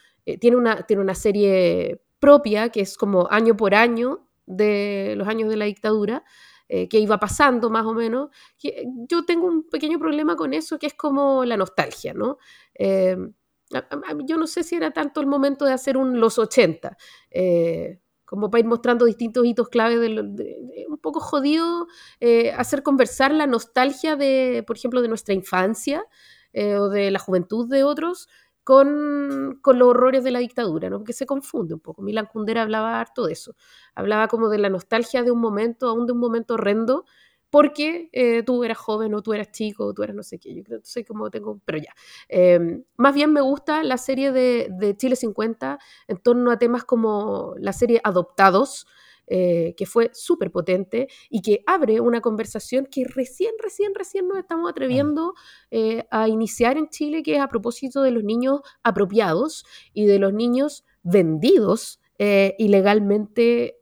tiene, una, tiene una serie propia que es como año por año de los años de la dictadura, eh, que iba pasando más o menos. Yo tengo un pequeño problema con eso, que es como la nostalgia, ¿no? Eh, yo no sé si era tanto el momento de hacer un los 80, eh, como para ir mostrando distintos hitos clave, de, un poco jodido hacer conversar la nostalgia de, por ejemplo, de nuestra infancia o de la juventud de otros con, los horrores de la dictadura, ¿no? Porque se confunde un poco. Milan Kundera hablaba harto de eso. Hablaba como de la nostalgia de un momento, aún de un momento horrendo, porque eh, tú eras joven o tú eras chico o tú eras no sé qué. Yo creo sé cómo tengo, pero ya. Em, más bien me gusta la serie de, de Chile 50 en torno a temas como la serie Adoptados, eh, que fue súper potente y que abre una conversación que recién, recién, recién nos estamos atreviendo eh, a iniciar en Chile, que es a propósito de los niños apropiados y de los niños vendidos eh, ilegalmente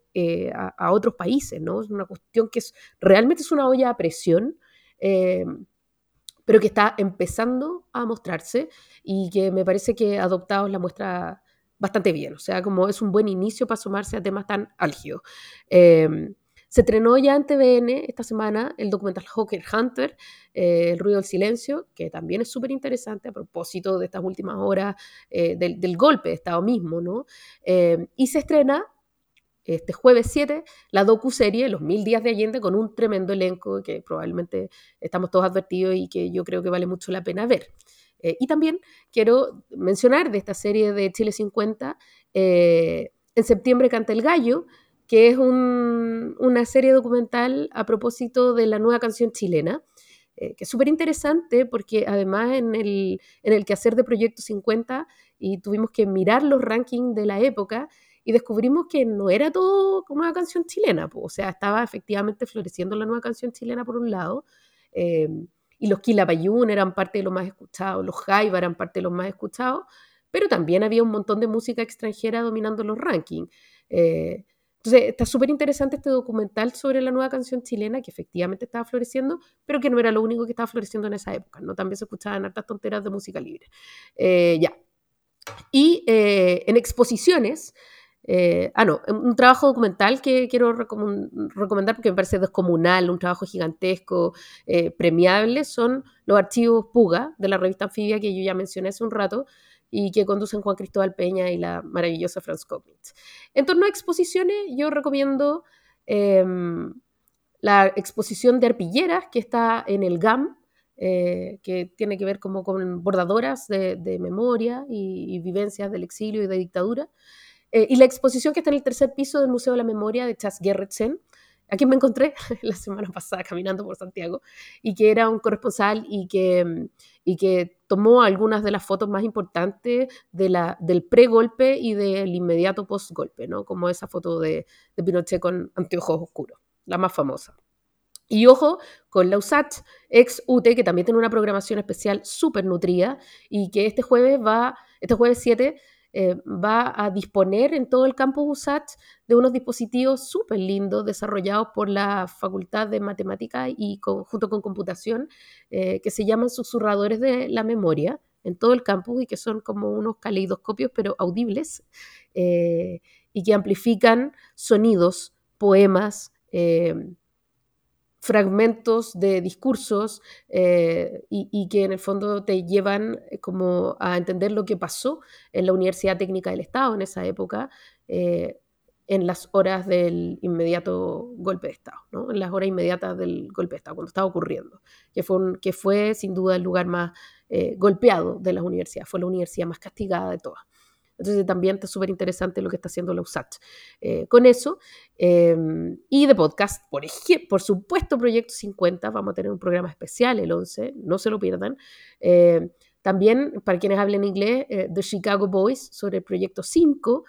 a, otros países, ¿no? Es una cuestión que es, realmente es una olla a presión pero que está empezando a mostrarse y que me parece que Adoptados la muestra bastante bien, o sea, como es un buen inicio para sumarse a temas tan álgidos. Em, se estrenó ya en TVN esta semana el documental Hawker Hunter, eh, El ruido del silencio, que también es súper interesante a propósito de estas últimas horas eh, del, golpe de Estado mismo, ¿no? Em, y se estrena este jueves 7 la docu-serie Los Mil Días de Allende con un tremendo elenco que probablemente estamos todos advertidos y que yo creo que vale mucho la pena ver. Eh, y también quiero mencionar de esta serie de Chile 50, eh, en septiembre canta el gallo, que es una serie documental a propósito de la nueva canción chilena, eh, que es súper interesante porque además en el, en el quehacer de Proyecto 50 y tuvimos que mirar los rankings de la época y descubrimos que no era todo una canción chilena, o sea, estaba efectivamente floreciendo la nueva canción chilena por un lado, y los Quilapayún eran parte de los más escuchados, los Jaiba eran parte de los más escuchados, pero también había un montón de música extranjera dominando los rankings. Eh, entonces, está súper interesante este documental sobre la nueva canción chilena que efectivamente estaba floreciendo, pero que no era lo único que estaba floreciendo en esa época, ¿no? También se escuchaban hartas tonteras de música libre. Eh, ya. Y eh, en exposiciones, eh, ah, no, un trabajo documental que quiero recomendar porque me parece descomunal, un trabajo gigantesco, eh, premiable, son los archivos Puga de la revista Anfibia que yo ya mencioné hace un rato y que conducen Juan Cristóbal Peña y la maravillosa Franz Kognitz. En torno a exposiciones, yo recomiendo em, la exposición de arpilleras que está en el GAM, eh, que tiene que ver como con bordadoras de, memoria y, y, vivencias del exilio y de dictadura. Eh, y la exposición que está en el tercer piso del Museo de la Memoria de Chas Gerritsen, a quien me encontré la semana pasada caminando por Santiago, y que era un corresponsal y que, mm, y que tomó algunas de las fotos más importantes del pre-golpe y del inmediato post-golpe, ¿no? como esa foto de, de Pinochet con anteojos oscuros, la más famosa. Y ojo con la USAT, ex UT, que también tiene una programación especial súper nutrida y que este jueves va, este jueves 7 eh, va a disponer en todo el campus USACH de unos dispositivos súper lindos desarrollados por la Facultad de Matemática y junto con computación, eh, que se llaman susurradores de la memoria en todo el campus y que son como unos caleidoscopios pero audibles eh, y que amplifican sonidos, poemas, fragmentos de discursos eh, y, que en el fondo te llevan eh, como a entender lo que pasó en la Universidad Técnica del Estado en esa época, eh, en las horas del inmediato golpe de Estado, ¿no? en las horas inmediatas del golpe de Estado, cuando estaba ocurriendo, que fue, que fue sin duda el lugar más golpeado de las universidades, fue la universidad más castigada de todas. Entonces también está súper interesante lo que está haciendo la USACH eh, con eso. Em, y de podcast, por, supuesto, Proyecto 50, vamos a tener un programa especial el 11, no se lo pierdan. Eh, también, para quienes hablen inglés, The Chicago Boys sobre el Proyecto 5,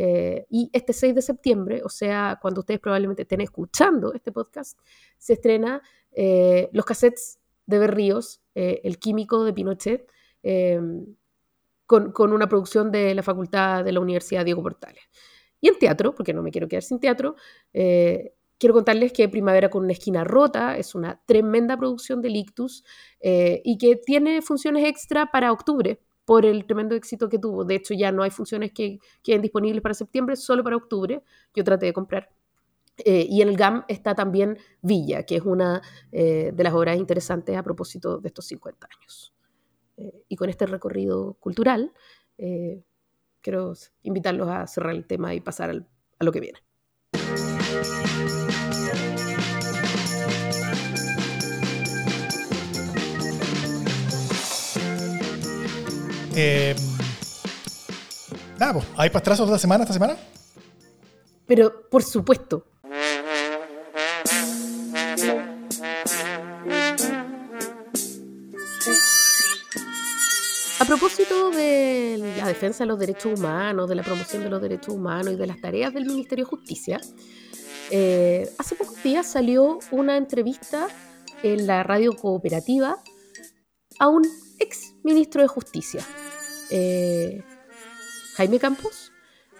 eh, y este 6 de septiembre, o sea, cuando ustedes probablemente estén escuchando este podcast, se estrena eh, los cassettes de Berríos, eh, El químico de Pinochet, con, una producción de la Facultad de la Universidad Diego Portales. Y en teatro, porque no me quiero quedar sin teatro, quiero contarles que Primavera con una esquina rota es una tremenda producción de Lictus y que tiene funciones extra para octubre por el tremendo éxito que tuvo. De hecho, ya no hay funciones que queden disponibles para septiembre, solo para octubre. Yo traté de comprar. Eh, y en el GAM está también Villa, que es una eh, de las obras interesantes a propósito de estos 50 años. Eh, y con este recorrido cultural, quiero invitarlos a cerrar el tema y pasar a lo que viene. Eh, nada, pues, ¿hay pastrazos de la semana esta semana? Pero, por supuesto. Propósito de la defensa de los derechos humanos, de la promoción de los derechos humanos y de las tareas del Ministerio de Justicia, eh, hace pocos días salió una entrevista en la radio cooperativa a un ex ministro de Justicia, eh, Jaime Campos,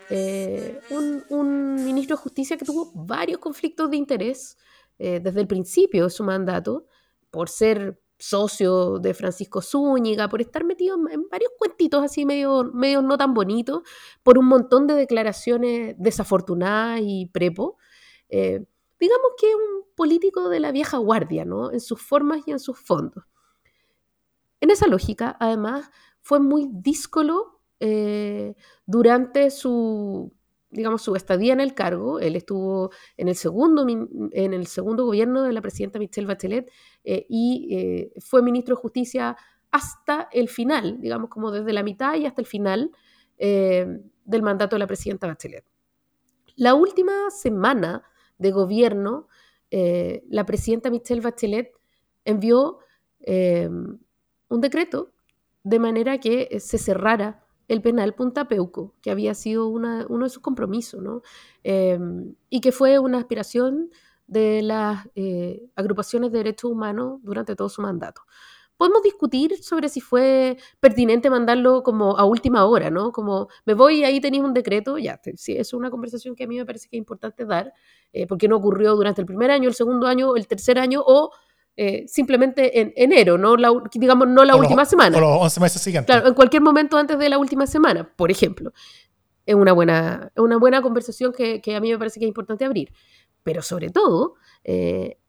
eh, un, ministro de Justicia que tuvo varios conflictos de interés desde el principio de su mandato, por ser socio de Francisco Zúñiga, por estar metido en, varios cuentitos así medio, medio no tan bonitos, por un montón de declaraciones desafortunadas y prepo. digamos que un político de la vieja guardia, ¿no? En sus formas y en sus fondos. En esa lógica, además, fue muy díscolo eh, durante su, digamos, su estadía en el cargo. Él estuvo en el segundo, en el segundo gobierno de la presidenta Michelle Bachelet eh, y eh, fue ministro de Justicia hasta el final, digamos, como desde la mitad y hasta el final del mandato de la presidenta Bachelet. La última semana de gobierno, la presidenta Michelle Bachelet envió un decreto de manera que eh, se cerrara el penal Punta Peuco, que había sido uno de sus compromisos, ¿no? Em, y que fue una aspiración de las eh, agrupaciones de derechos humanos durante todo su mandato. Podemos discutir sobre si fue pertinente mandarlo como a última hora, ¿no? Como me voy y ahí tenéis un decreto, ya, sí, es una conversación que a mí me parece que es importante dar, eh, porque no ocurrió durante el primer año, el segundo año, el tercer año o eh, simplemente en enero, no la, digamos, no la última semana. O los 11 meses siguientes. Claro, en cualquier momento antes de la última semana, por ejemplo. Es una buena, una buena conversación que, a mí me parece que es importante abrir. Pero sobre todo, eh,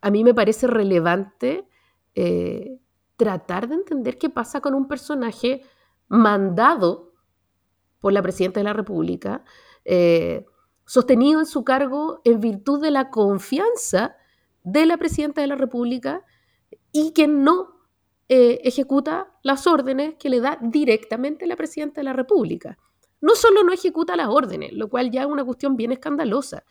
a mí me parece relevante eh, tratar de entender qué pasa con un personaje mandado por la Presidenta de la República, sostenido en su cargo en virtud de la confianza de la Presidenta de la República y que no eh, ejecuta las órdenes que le da directamente la Presidenta de la República. No solo no ejecuta las órdenes, lo cual ya es una cuestión bien escandalosa,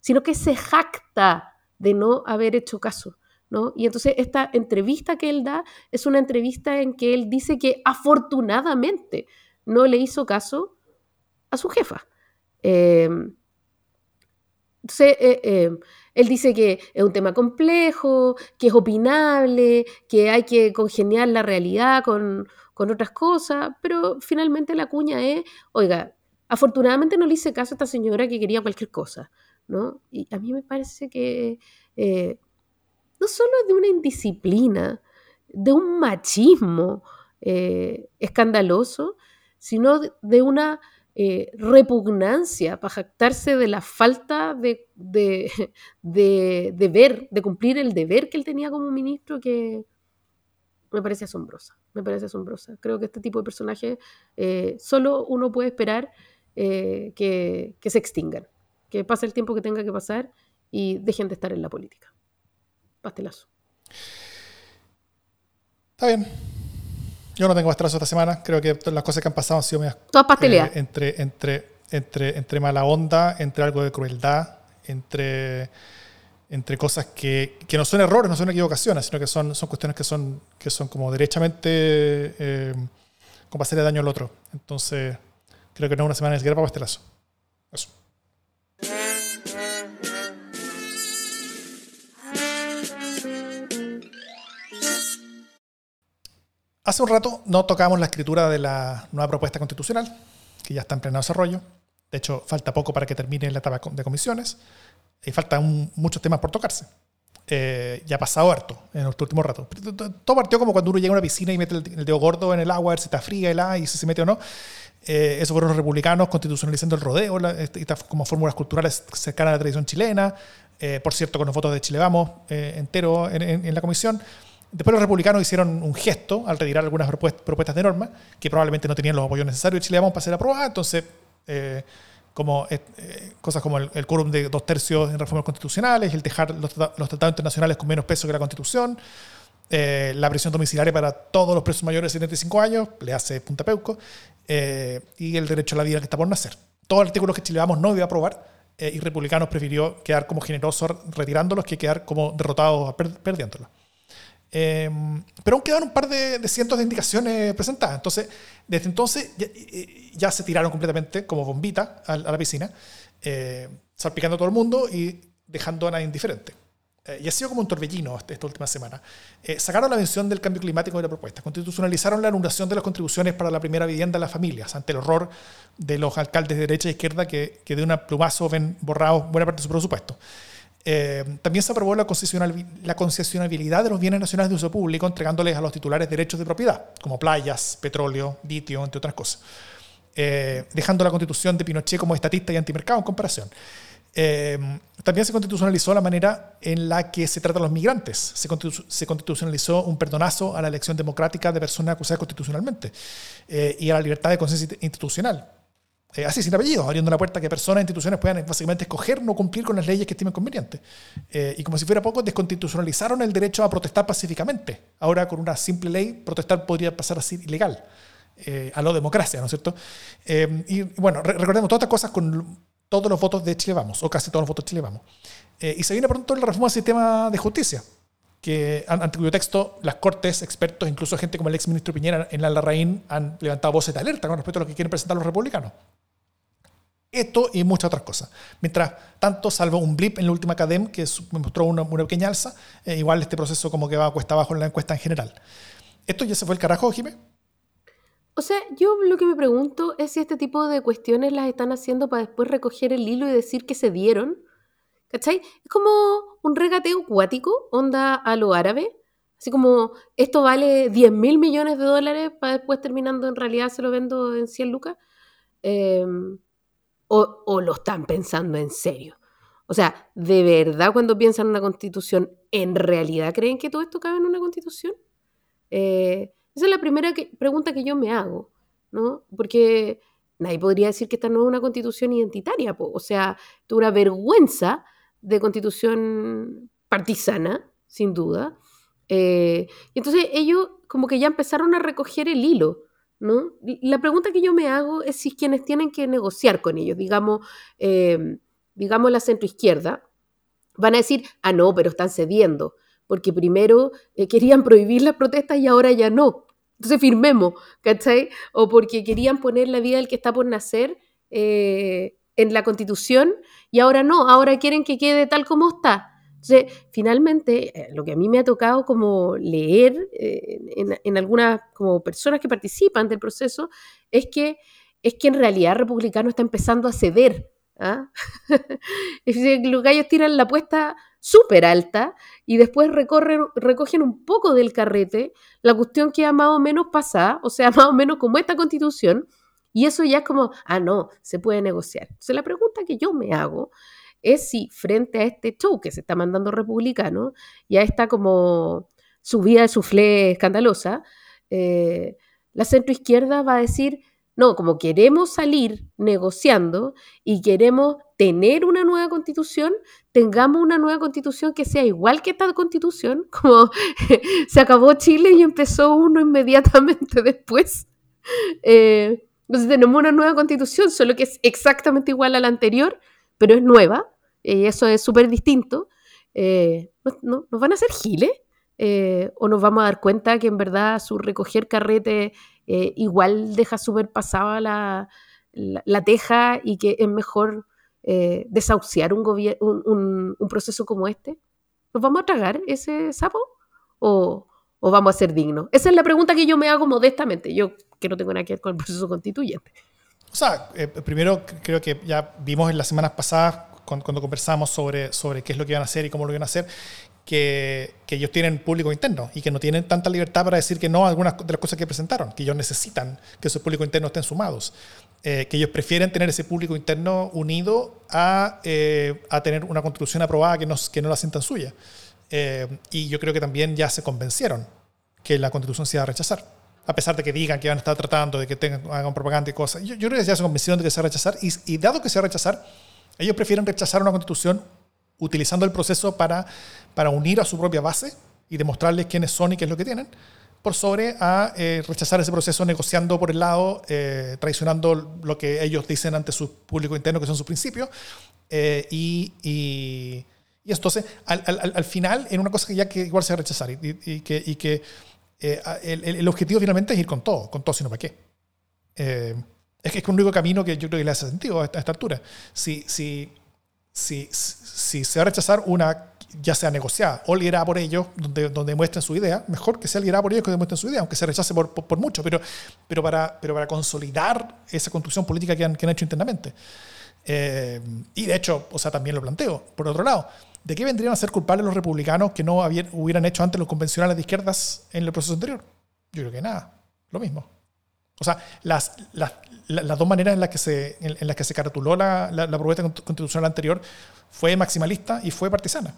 sino que se jacta de no haber hecho caso. ¿no? Y entonces esta entrevista que él da es una entrevista en que él dice que afortunadamente no le hizo caso a su jefa. Eh, entonces, eh, eh, él dice que es un tema complejo, que es opinable, que hay que congeniar la realidad con, otras cosas, pero finalmente la cuña es, oiga, afortunadamente no le hice caso a esta señora que quería cualquier cosa, ¿no? Y a mí me parece que eh, no solo es de una indisciplina, de un machismo escandaloso, sino de una eh, repugnancia para jactarse de la falta de, de, de, deber, de cumplir el deber que él tenía como ministro, que me parece asombrosa, me parece asombrosa. Creo que este tipo de personajes eh, solo uno puede esperar eh, que, se extingan, que pase el tiempo que tenga que pasar y dejen de estar en la política. Pastelazo. Está bien. Yo no tengo pastelazo esta semana. Creo que las cosas que han pasado han sido Todas pasteleadas. Eh, entre, entre, entre, entre mala onda, entre algo de crueldad, entre entre cosas que, que, no son errores, no son equivocaciones, sino que son, son cuestiones que son, que son como derechamente eh, como hacerle daño al otro. Entonces, creo que no es una semana ni siquiera para pastelazo. Hace un rato no tocamos la escritura de la nueva propuesta constitucional, que ya está en pleno desarrollo. De hecho, falta poco para que termine la etapa de comisiones y faltan muchos temas por tocarse. Eh, ya ha pasado harto en los últimos ratos. Todo partió como cuando uno llega a una piscina y mete el, dedo gordo en el agua, a ver si está fría el agua y si se mete o no. Eh, eso fueron los republicanos constitucionalizando el rodeo, este, estas como fórmulas culturales cercanas a la tradición chilena. Eh, por cierto, con los votos de Chile Vamos entero en, la comisión. Después los republicanos hicieron un gesto al retirar algunas propuestas de norma que probablemente no tenían los apoyos necesarios de Chile Vamos para ser aprobadas. Entonces, como eh, eh, cosas como el, quórum de dos tercios en reformas constitucionales, el dejar los, tratados internacionales con menos peso que la Constitución, eh, la prisión domiciliaria para todos los presos mayores de 75 años, le hace Punta Peuco, y el derecho a la vida que está por nacer. Todos los artículos que Chile Vamos no iba a aprobar, y Republicanos prefirió quedar como generosos retirándolos que quedar como derrotados perdiéndolos. Em, pero aún quedan un par de, cientos de indicaciones presentadas. Entonces, desde entonces ya, se tiraron completamente como bombita a, la piscina, eh, salpicando a todo el mundo y dejando a nadie indiferente. Eh, y ha sido como un torbellino esta, última semana. Eh, sacaron la mención del cambio climático de la propuesta, constitucionalizaron la anulación de las contribuciones para la primera vivienda de las familias, ante el horror de los alcaldes de derecha e izquierda que, que de un plumazo ven borrados buena parte de su presupuesto. Eh, también se aprobó la, concesionabilidad de los bienes nacionales de uso público, entregándoles a los titulares derechos de propiedad, como playas, petróleo, litio, entre otras cosas, eh, dejando la constitución de Pinochet como estatista y antimercado en comparación. Eh, también se constitucionalizó la manera en la que se tratan los migrantes. Se, constitucionalizó un perdonazo a la elección democrática de personas acusadas constitucionalmente y a la libertad de conciencia institucional. Eh, así sin apellidos, abriendo la puerta a que personas e instituciones puedan básicamente escoger no cumplir con las leyes que estimen convenientes. Eh, y como si fuera poco, desconstitucionalizaron el derecho a protestar pacíficamente. Ahora, con una simple ley, protestar podría pasar así ilegal. Eh, a lo democracia, ¿no es cierto? y bueno, recordemos todas estas cosas con todos los votos de Chile Vamos, o casi todos los votos de Chile Vamos. y se viene pronto la reforma del sistema de justicia, que ante cuyo texto las cortes, expertos, incluso gente como el ex ministro Piñera en la Larraín han levantado voces de alerta con respecto a lo que quieren presentar los republicanos. Esto y muchas otras cosas. Mientras tanto, salvo un blip en la última cadem que me mostró una, pequeña alza, eh, igual este proceso como que va cuesta abajo en la encuesta en general. ¿Esto ya se fue el carajo, Jimé? O sea, yo lo que me pregunto es si este tipo de cuestiones las están haciendo para después recoger el hilo y decir que se dieron. ¿Cachai? Es como un regateo acuático, onda a lo árabe. Así como, esto vale 10 mil millones de dólares para después terminando en realidad se lo vendo en 100 lucas. Eh, o, lo están pensando en serio. O sea, ¿de verdad cuando piensan en una constitución, en realidad creen que todo esto cabe en una constitución? Eh, esa es la primera pregunta que yo me hago, ¿no? Porque nadie podría decir que esta no es una constitución identitaria, o sea, es una vergüenza de constitución partisana, sin duda. Eh, y entonces ellos como que ya empezaron a recoger el hilo ¿no? La pregunta que yo me hago es si quienes tienen que negociar con ellos, digamos, em, digamos la centroizquierda, van a decir, ah, no, pero están cediendo, porque primero eh, querían prohibir las protestas y ahora ya no. Entonces firmemos, ¿cachai? O porque querían poner la vida del que está por nacer eh, en la constitución y ahora no, ahora quieren que quede tal como está. Entonces, finalmente, eh, lo que a mí me ha tocado como leer eh, en, algunas como personas que participan del proceso es que, es que en realidad republicano está empezando a ceder. ¿ah? los gallos tiran la apuesta súper alta y después recorren, recogen un poco del carrete, la cuestión queda más o menos pasada, o sea, más o menos como esta constitución, y eso ya es como, ah, no, se puede negociar. Entonces la pregunta que yo me hago es si frente a este show que se está mandando republicano y a esta como subida de suflé escandalosa, eh, la centroizquierda va a decir, No, como queremos salir negociando y queremos tener una nueva constitución, tengamos una nueva constitución que sea igual que esta constitución, como se acabó Chile y empezó uno inmediatamente después. Eh, entonces tenemos una nueva constitución, solo que es exactamente igual a la anterior, pero es nueva, y eso es súper distinto. Eh, ¿no, ¿Nos van a hacer giles? Eh, ¿O nos vamos a dar cuenta que en verdad su recoger carrete eh, igual deja súper pasada la, la, teja y que es mejor desahuciar un, un, un, proceso como este? ¿Nos vamos a tragar ese sapo? ¿O, ¿O vamos a ser dignos? Esa es la pregunta que yo me hago modestamente. Yo que no tengo nada que ver con el proceso constituyente. O sea, eh, primero creo que ya vimos en las semanas pasadas, cuando, conversamos sobre, sobre qué es lo que iban a hacer y cómo lo iban a hacer, que, que, ellos tienen público interno y que no tienen tanta libertad para decir que no a algunas de las cosas que presentaron, que ellos necesitan que esos público interno estén sumados, eh, que ellos prefieren tener ese público interno unido a, eh, a tener una constitución aprobada que no, que no la sientan suya. Y yo creo que también ya se convencieron que la constitución se iba a rechazar a pesar de que digan que van a estar tratando, de que tengan, hagan propaganda y cosas. Yo, creo que ya se convencieron de que se va a rechazar y, y, dado que se va a rechazar, ellos prefieren rechazar una constitución utilizando el proceso para, para unir a su propia base y demostrarles quiénes son y qué es lo que tienen, por sobre a eh, rechazar ese proceso negociando por el lado, eh, traicionando lo que ellos dicen ante su público interno, que son sus principios, eh, y, y, y, entonces, al, al, al, final, en una cosa que ya que igual se va a rechazar y, y que, y que eh, el, el, objetivo finalmente es ir con todo, con todo, sino para qué. Eh, es que es el único camino que yo creo que le hace sentido a esta, altura. Si, si, si, si, se va a rechazar una, ya sea negociada o liderada por ellos, donde, donde muestren su idea, mejor que sea liderada por ellos que demuestren su idea, aunque se rechace por, por, mucho, pero, pero, para, pero para consolidar esa construcción política que han, que han hecho internamente. Eh, y de hecho, o sea, también lo planteo. Por otro lado, ¿de qué vendrían a ser culpables los republicanos que no hubieran hecho antes los convencionales de izquierdas en el proceso anterior? Yo creo que nada, lo mismo. O sea, las, las, las dos maneras en las que se, en, las que se caratuló la, la, propuesta constitucional anterior fue maximalista y fue partisana,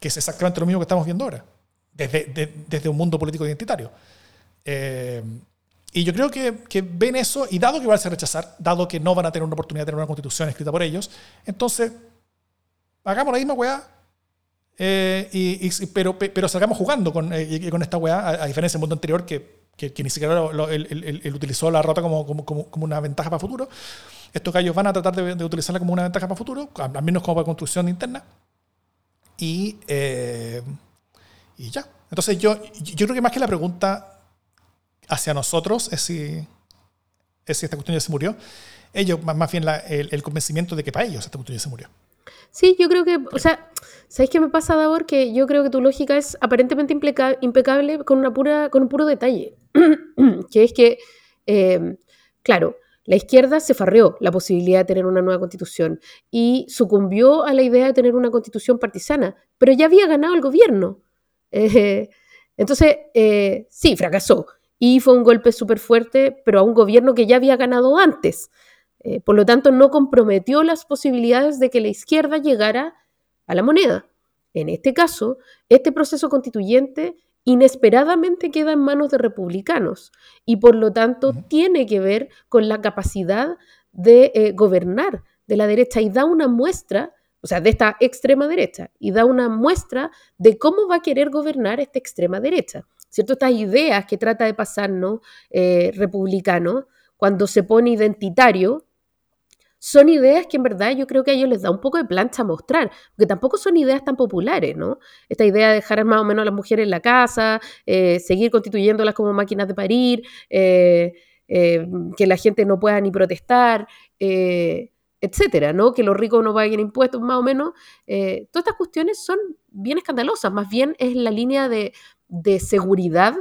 que es exactamente lo mismo que estamos viendo ahora, desde, desde un mundo político identitario. Eh, y yo creo que, que, ven eso, y dado que van a ser rechazar, dado que no van a tener una oportunidad de tener una constitución escrita por ellos, entonces hagamos la misma weá, eh, y, pero, pero salgamos jugando con, eh, con esta weá, a, diferencia del mundo anterior que, que, ni siquiera lo, utilizó la rota como, como, como, una ventaja para futuro. Estos gallos van a tratar de, utilizarla como una ventaja para futuro, al menos como para construcción interna. Y, eh, y ya. Entonces yo, yo creo que más que la pregunta hacia nosotros es si, es si esta cuestión ya se murió, ellos, más, bien el, el, convencimiento de que para ellos esta cuestión ya se murió. Sí, yo creo que, o sea, ¿sabéis qué me pasa, Davor? Que yo creo que tu lógica es aparentemente impecable con, una pura, con un puro detalle, que es que, em, claro, la izquierda se farreó la posibilidad de tener una nueva constitución y sucumbió a la idea de tener una constitución partisana, pero ya había ganado el gobierno. Eh, entonces, eh, sí, fracasó y fue un golpe súper fuerte, pero a un gobierno que ya había ganado antes. Eh, por lo tanto, no comprometió las posibilidades de que la izquierda llegara a la moneda. En este caso, este proceso constituyente inesperadamente queda en manos de republicanos y por lo tanto tiene que ver con la capacidad de eh, gobernar de la derecha y da una muestra, o sea, de esta extrema derecha, y da una muestra de cómo va a querer gobernar esta extrema derecha. ¿Cierto? Estas ideas que trata de pasarnos eh, republicano, cuando se pone identitario, son ideas que en verdad yo creo que a ellos les da un poco de plancha mostrar, porque tampoco son ideas tan populares, ¿no? Esta idea de dejar más o menos a las mujeres en la casa, eh, seguir constituyéndolas como máquinas de parir, eh, eh, que la gente no pueda ni protestar, etcétera, ¿no? Que los ricos no paguen impuestos, más o menos. todas estas cuestiones son bien escandalosas, más bien es la línea de, de seguridad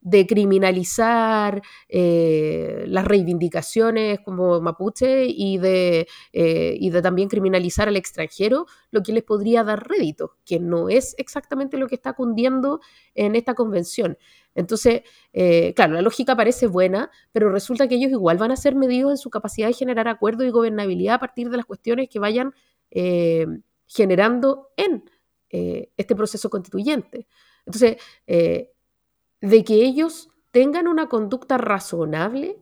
de criminalizar eh, las reivindicaciones como mapuche y de, eh, y de también criminalizar al extranjero, lo que les podría dar rédito, que no es exactamente lo que está cundiendo en esta convención. Entonces, eh, claro, la lógica parece buena, pero resulta que ellos igual van a ser medidos en su capacidad de generar acuerdo y gobernabilidad a partir de las cuestiones que vayan generando en este proceso constituyente. Entonces, de que ellos tengan una conducta razonable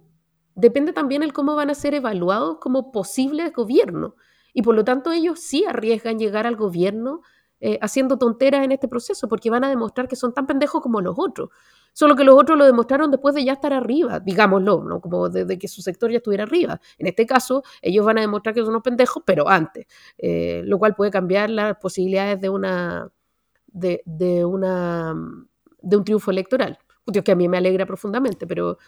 depende también el cómo van a ser evaluados como posibles gobierno. Y por lo tanto ellos sí arriesgan llegar al gobierno eh, haciendo tonteras en este proceso, porque van a demostrar que son tan pendejos como los otros. Solo que los otros lo demostraron después de ya estar arriba, digámoslo, ¿no? Como de, que su sector ya estuviera arriba. En este caso, ellos van a demostrar que son unos pendejos, pero antes, eh, lo cual puede cambiar las posibilidades de una, de, una, de un triunfo electoral. que a mí me alegra profundamente, pero,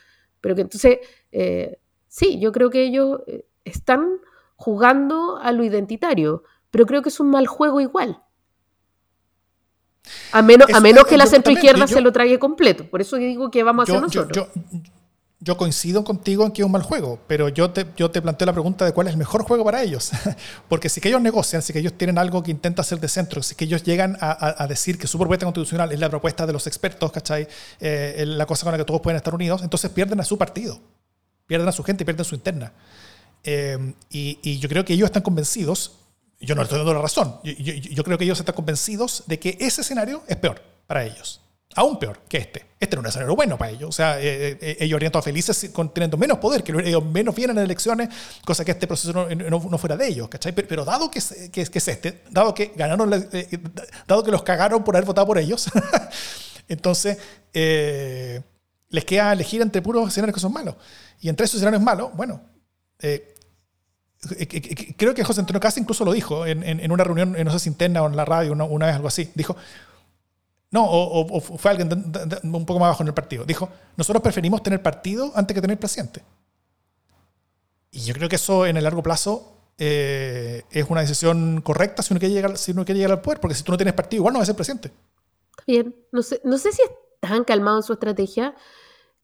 pero que entonces, eh, sí, yo creo que ellos están jugando a lo identitario, pero creo que es un mal juego igual. A menos, a menos que la centroizquierda se lo trague completo. Por eso digo que vamos a hacer nosotros. Yo, coincido contigo en que es un mal juego, pero yo te, yo te planteo la pregunta de cuál es el mejor juego para ellos. Porque si que ellos negocian, si que ellos tienen algo que intenta hacer de centro, si que ellos llegan a, decir que su propuesta constitucional es la propuesta de los expertos, ¿cachai? Eh, la cosa con la que todos pueden estar unidos, entonces pierden a su partido, pierden a su gente, pierden su interna. Eh, y, yo creo que ellos están convencidos yo no estoy dando la razón. Yo, creo que ellos están convencidos de que ese escenario es peor para ellos. Aún peor que este. Este es un escenario bueno para ellos. O sea, eh, eh, ellos harían todos felices con, teniendo menos poder, que ellos menos vienen en elecciones, cosa que este proceso no, fuera de ellos. ¿cachai? Pero, dado que es, este, dado que ganaron, eh, dado que los cagaron por haber votado por ellos, entonces les queda elegir entre puros escenarios que son malos. Y entre esos escenarios malos, bueno, creo que José Antonio Casa incluso lo dijo en, una reunión, no sé si interna o en la radio, una, vez algo así. Dijo, no, o, fue alguien un poco más abajo en el partido. Dijo, nosotros preferimos tener partido antes que tener presidente. Y yo creo que eso en el largo plazo eh, es una decisión correcta si uno, quiere llegar, si uno quiere llegar al poder, porque si tú no tienes partido, igual no vas a ser presidente. Bien, no sé, no sé si es tan calmado en su estrategia.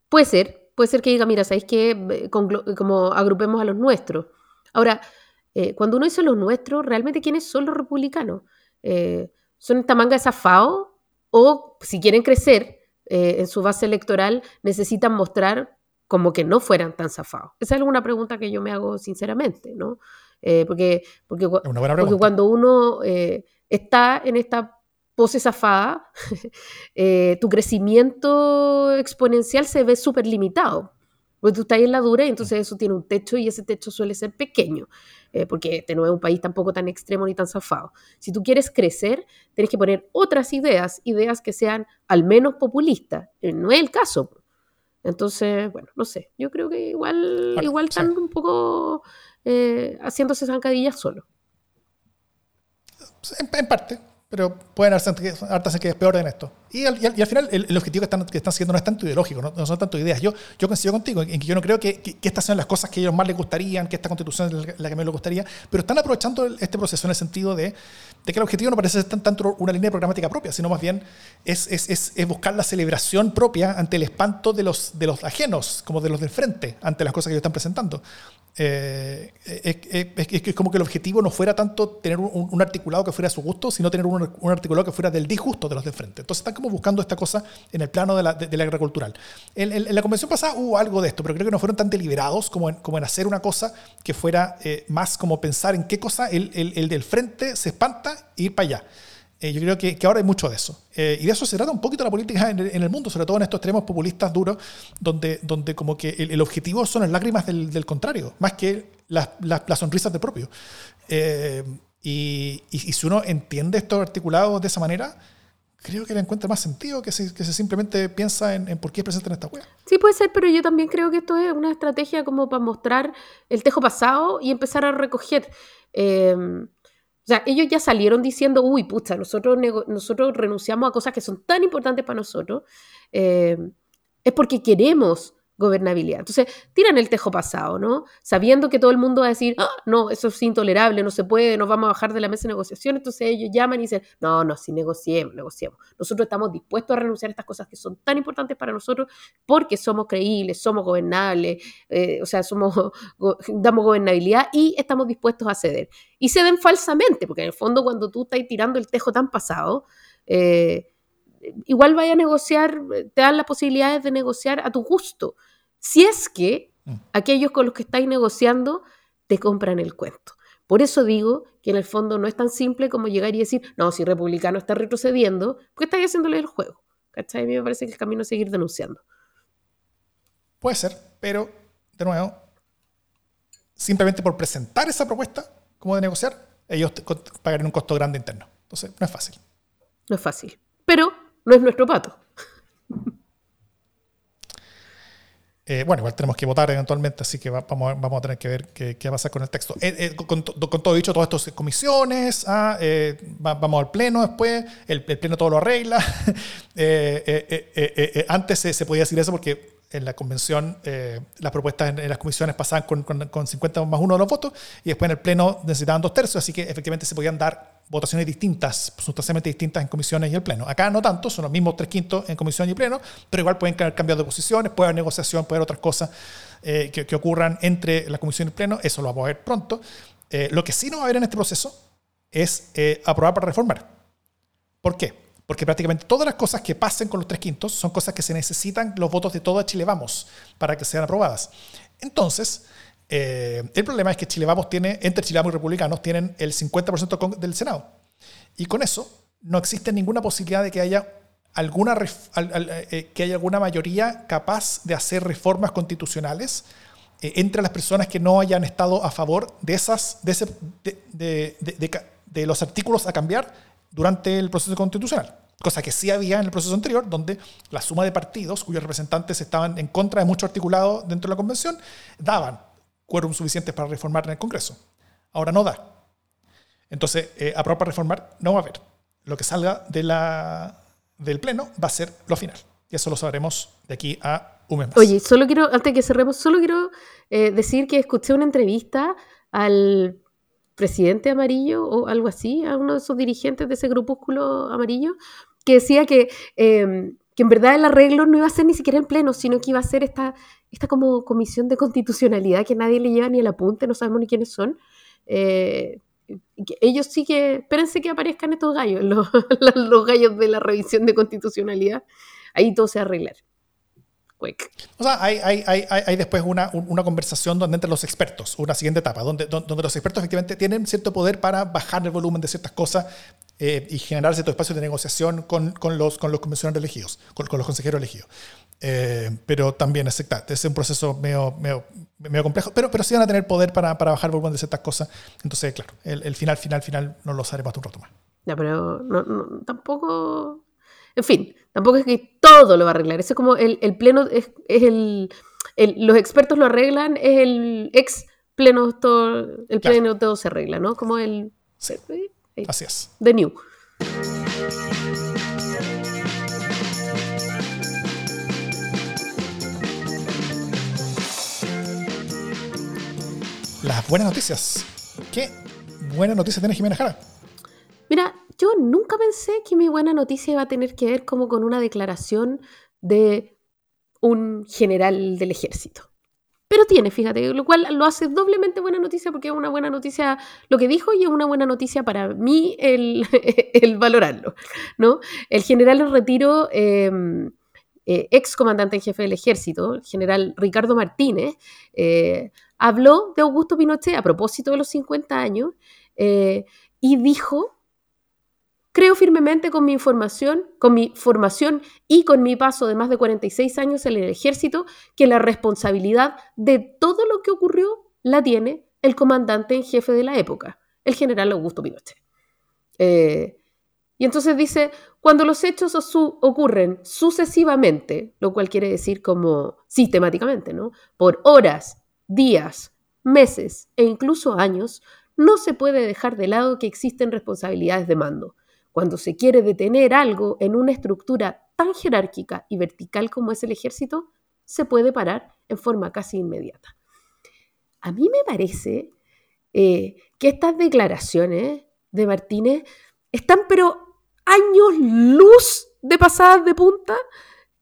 Puede ser, puede ser que diga, mira, ¿sabéis que como agrupemos a los nuestros? Ahora, eh, cuando uno dice lo nuestro, ¿realmente quiénes son los republicanos? Eh, ¿Son esta manga de zafao? O si quieren crecer eh, en su base electoral, necesitan mostrar como que no fueran tan zafados. Esa es una pregunta que yo me hago sinceramente, ¿no? porque, porque, porque, cuando uno está en esta pose zafada, tu crecimiento exponencial se ve súper limitado. Porque tú estás en la dura y entonces eso tiene un techo y ese techo suele ser pequeño, eh, porque este no es un país tampoco tan extremo ni tan zafado. Si tú quieres crecer, tienes que poner otras ideas, ideas que sean al menos populistas. Eh, no es el caso. Entonces, bueno, no sé, yo creo que igual, igual están un poco eh, haciéndose zancadillas solo. en parte, pero pueden hartarse que es peor en esto. Y al, y al, final el, objetivo que están, que están siguiendo no es tanto ideológico, no, son tanto ideas. Yo, yo coincido contigo en que yo no creo que, que, estas sean las cosas que a ellos más les gustarían, que esta constitución es la que mí les gustaría, pero están aprovechando este proceso en el sentido de, de, que el objetivo no parece ser tanto una línea programática propia, sino más bien es, es, es, es, buscar la celebración propia ante el espanto de los, de los ajenos, como de los del frente, ante las cosas que ellos están presentando. Eh, es, como que el objetivo no fuera tanto tener un, articulado que fuera a su gusto, sino tener un, un, articulado que fuera del disgusto de los de frente. Entonces están como buscando esta cosa en el plano de la, de, la agricultural. En, la convención pasada hubo algo de esto, pero creo que no fueron tan deliberados como en, como en hacer una cosa que fuera eh, más como pensar en qué cosa el, el, el del frente se espanta e ir para allá. Eh, yo creo que, que, ahora hay mucho de eso. Eh, y de eso se trata un poquito la política en el, mundo, sobre todo en estos extremos populistas duros, donde, donde como que el, objetivo son las lágrimas del, del contrario, más que las, las, sonrisas del propio. Eh, y, si uno entiende estos articulados de esa manera, creo que le encuentra más sentido que si, simplemente piensa en, por qué es presente en esta web. Sí, puede ser, pero yo también creo que esto es una estrategia como para mostrar el tejo pasado y empezar a recoger. O sea, ellos ya salieron diciendo, uy, pucha, nosotros, nosotros renunciamos a cosas que son tan importantes para nosotros, eh, es porque queremos gobernabilidad. Entonces, tiran el tejo pasado, ¿no? Sabiendo que todo el mundo va a decir, ah, no, eso es intolerable, no se puede, nos vamos a bajar de la mesa de negociación. Entonces ellos llaman y dicen, no, no, sí, negociemos, negociemos. Nosotros estamos dispuestos a renunciar a estas cosas que son tan importantes para nosotros porque somos creíbles, somos gobernables, eh, o sea, somos, damos gobernabilidad y estamos dispuestos a ceder. Y ceden falsamente, porque en el fondo cuando tú estás tirando el tejo tan pasado, eh, igual vaya a negociar, te dan las posibilidades de negociar a tu gusto, si es que mm. aquellos con los que estáis negociando te compran el cuento. Por eso digo que en el fondo no es tan simple como llegar y decir, no, si republicano está retrocediendo, porque estáis haciéndole el juego. ¿Cachai? A mí me parece que el camino es seguir denunciando. Puede ser, pero de nuevo, simplemente por presentar esa propuesta como de negociar, ellos pagarían un costo grande interno. Entonces, no es fácil. No es fácil. Pero no es nuestro pato. Eh, bueno, igual tenemos que votar eventualmente, así que vamos, a, tener que ver qué, qué va a pasar con el texto. Eh, eh, con, todo dicho, todas estas comisiones, ah, vamos al pleno después, el, pleno todo lo arregla. antes se podía decir eso porque en la convención eh, las propuestas en, las comisiones pasaban con, con, 50 más uno de los votos y después en el pleno necesitaban dos tercios, así que efectivamente se podían dar votaciones distintas, sustancialmente distintas en comisiones y el pleno. Acá no tanto, son los mismos tres quintos en comisión y pleno, pero igual pueden haber cambios de posiciones, puede haber negociación, puede haber otras cosas eh, que, que, ocurran entre la comisión y el pleno, eso lo vamos a ver pronto. Eh, lo que sí no va a haber en este proceso es aprobar para reformar. ¿Por qué? Porque prácticamente todas las cosas que pasen con los tres quintos son cosas que se necesitan los votos de todo Chile Vamos para que sean aprobadas. Entonces, eh, el problema es que Chile Vamos tiene, entre Chile Vamos y republicanos, tienen el 50% del Senado. Y con eso no existe ninguna posibilidad de que haya alguna, eh, que haya alguna mayoría capaz de hacer reformas constitucionales eh, entre las personas que no hayan estado a favor de, esas, de, ese, de, de los artículos a cambiar durante el proceso constitucional, cosa que sí había en el proceso anterior, donde la suma de partidos cuyos representantes estaban en contra de mucho articulado dentro de la convención daban quórum suficientes para reformar en el Congreso. Ahora no da. Entonces, eh, aprobar para reformar no va a haber. Lo que salga de la, del Pleno va a ser lo final. Y eso lo sabremos de aquí a un mes más. Oye, solo quiero, antes de que cerremos, solo quiero eh, decir que escuché una entrevista al presidente amarillo o algo así, a uno de esos dirigentes de ese grupúsculo amarillo, que decía que, em, que en verdad el arreglo no iba a ser ni siquiera en pleno, sino que iba a ser esta, esta como comisión de constitucionalidad que nadie le lleva ni el apunte, no sabemos ni quiénes son. Eh, ellos sí que, espérense que aparezcan estos gallos, los, los gallos de la revisión de constitucionalidad, ahí todo se va a arreglar. O sea, hay, hay, hay, hay después una, una, conversación donde entre los expertos, una siguiente etapa, donde, donde los expertos efectivamente tienen cierto poder para bajar el volumen de ciertas cosas eh, y generar cierto espacio de negociación con, con los, con los convencionales elegidos, con, con los consejeros elegidos. Eh, pero también es, es un proceso medio, medio, medio, complejo, pero, pero sí van a tener poder para, para bajar el volumen de ciertas cosas. Entonces, claro, el, el final, final, final no lo sabremos hasta un rato más. Ya, pero no, no, tampoco en fin, tampoco es que todo lo va a arreglar. Eso es como el, pleno, es, el, Los expertos lo arreglan, es el ex pleno, todo, el pleno todo se arregla, ¿no? Como el. Eh, eh, Así es. The New. Las buenas noticias. ¿Qué buena noticia tiene Jimena Jara? Mira, yo nunca pensé que mi buena noticia iba a tener que ver como con una declaración de un general del ejército. Pero tiene, fíjate, lo cual lo hace doblemente buena noticia porque es una buena noticia lo que dijo y es una buena noticia para mí el, valorarlo. ¿no? El general en retiro, em, eh, ex comandante en jefe del ejército, el general Ricardo Martínez, eh, habló de Augusto Pinochet a propósito de los 50 años eh, y dijo Creo firmemente con mi información, con mi formación y con mi paso de más de 46 años en el ejército que la responsabilidad de todo lo que ocurrió la tiene el comandante en jefe de la época, el general Augusto Pinochet. Eh, y entonces dice, cuando los hechos ocurren sucesivamente, lo cual quiere decir como sistemáticamente, ¿no? Por horas, días, meses e incluso años, no se puede dejar de lado que existen responsabilidades de mando cuando se quiere detener algo en una estructura tan jerárquica y vertical como es el ejército, se puede parar en forma casi inmediata. A mí me parece eh, que estas declaraciones de Martínez están pero años luz de pasadas de punta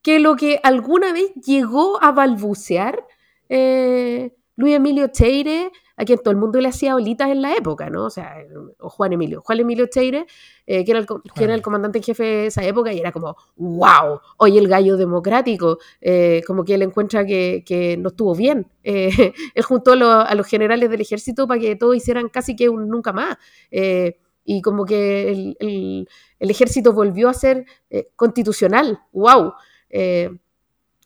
que lo que alguna vez llegó a balbucear eh, Luis Emilio Cheire a quien todo el mundo le hacía olitas en la época, ¿no? O sea, o Juan Emilio. Juan Emilio Cheire, eh, que, era el, que era el comandante en jefe de esa época, y era como, wow, hoy el gallo democrático, eh, como que él encuentra que, que no estuvo bien. Eh, él juntó a, los generales del ejército para que todos hicieran casi que un nunca más. y como que el, el, el, ejército volvió a ser constitucional, wow.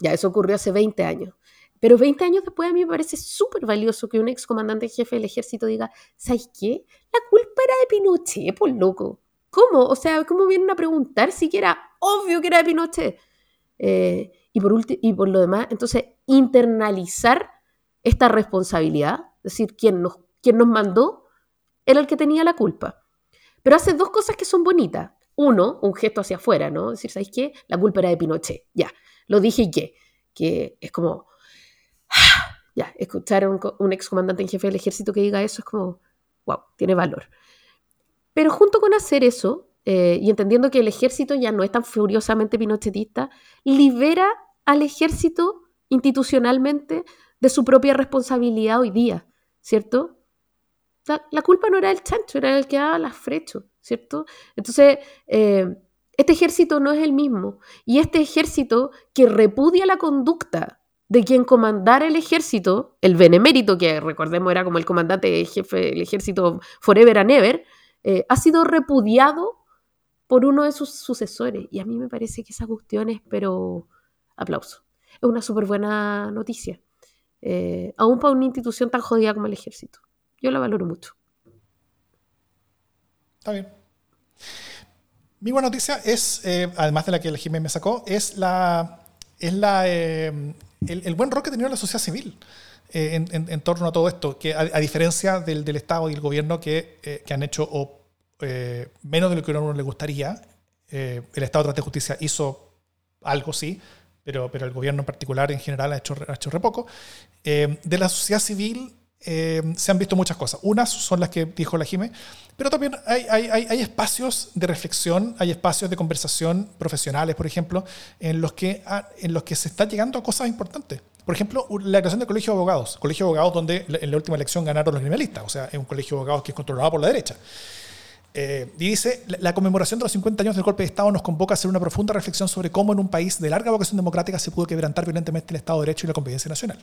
ya, eso ocurrió hace 20 años. Pero 20 años después a mí me parece súper valioso que un ex comandante jefe del ejército diga, ¿sabes qué? La culpa era de Pinochet, por loco. ¿Cómo? O sea, ¿cómo vienen a preguntar si era obvio que era de Pinochet? Eh, y, por y por lo demás, entonces, internalizar esta responsabilidad, es decir, quien nos, quien nos mandó era el que tenía la culpa. Pero hace dos cosas que son bonitas. Uno, un gesto hacia afuera, ¿no? Es decir, ¿sabes qué? La culpa era de Pinochet. Ya, lo dije y qué. Que es como, ya, escuchar a un, un excomandante en jefe del ejército que diga eso es como, wow, tiene valor. Pero junto con hacer eso, eh, y entendiendo que el ejército ya no es tan furiosamente pinochetista, libera al ejército institucionalmente de su propia responsabilidad hoy día, ¿cierto? la culpa no era del chancho, era el que daba las frechos, ¿cierto? Entonces, eh, este ejército no es el mismo. Y este ejército que repudia la conducta de quien comandara el ejército, el benemérito, que recordemos era como el comandante jefe del ejército Forever and Ever, eh, ha sido repudiado por uno de sus sucesores. Y a mí me parece que esa cuestión es, pero aplauso. Es una súper buena noticia. Eh, aún para una institución tan jodida como el ejército. Yo la valoro mucho. Está bien. Mi buena noticia es, eh, además de la que el Jiménez me sacó, es la es la, el, buen rol que ha tenido la sociedad civil. en, torno a todo esto, que a, diferencia del, Estado y el gobierno que, que han hecho eh, menos de lo que a uno le gustaría. Eh, el Estado de Justicia hizo algo, sí, pero, pero el gobierno en particular en general ha hecho, ha hecho re poco. Eh, de la sociedad civil se han visto muchas cosas. Unas son las que dijo la Jime, pero también hay, hay, hay, espacios de reflexión, hay espacios de conversación profesionales, por ejemplo, en los que, ah, en los que se está llegando a cosas importantes. Por ejemplo, la creación del Colegio de Abogados. Colegio de Abogados donde en la última elección ganaron los criminalistas, o sea, es un colegio de abogados que es controlado por la derecha. Eh, y dice, la, conmemoración de los 50 años del golpe de Estado nos convoca a hacer una profunda reflexión sobre cómo en un país de larga vocación democrática se pudo quebrantar violentemente el Estado de Derecho y la convivencia nacional.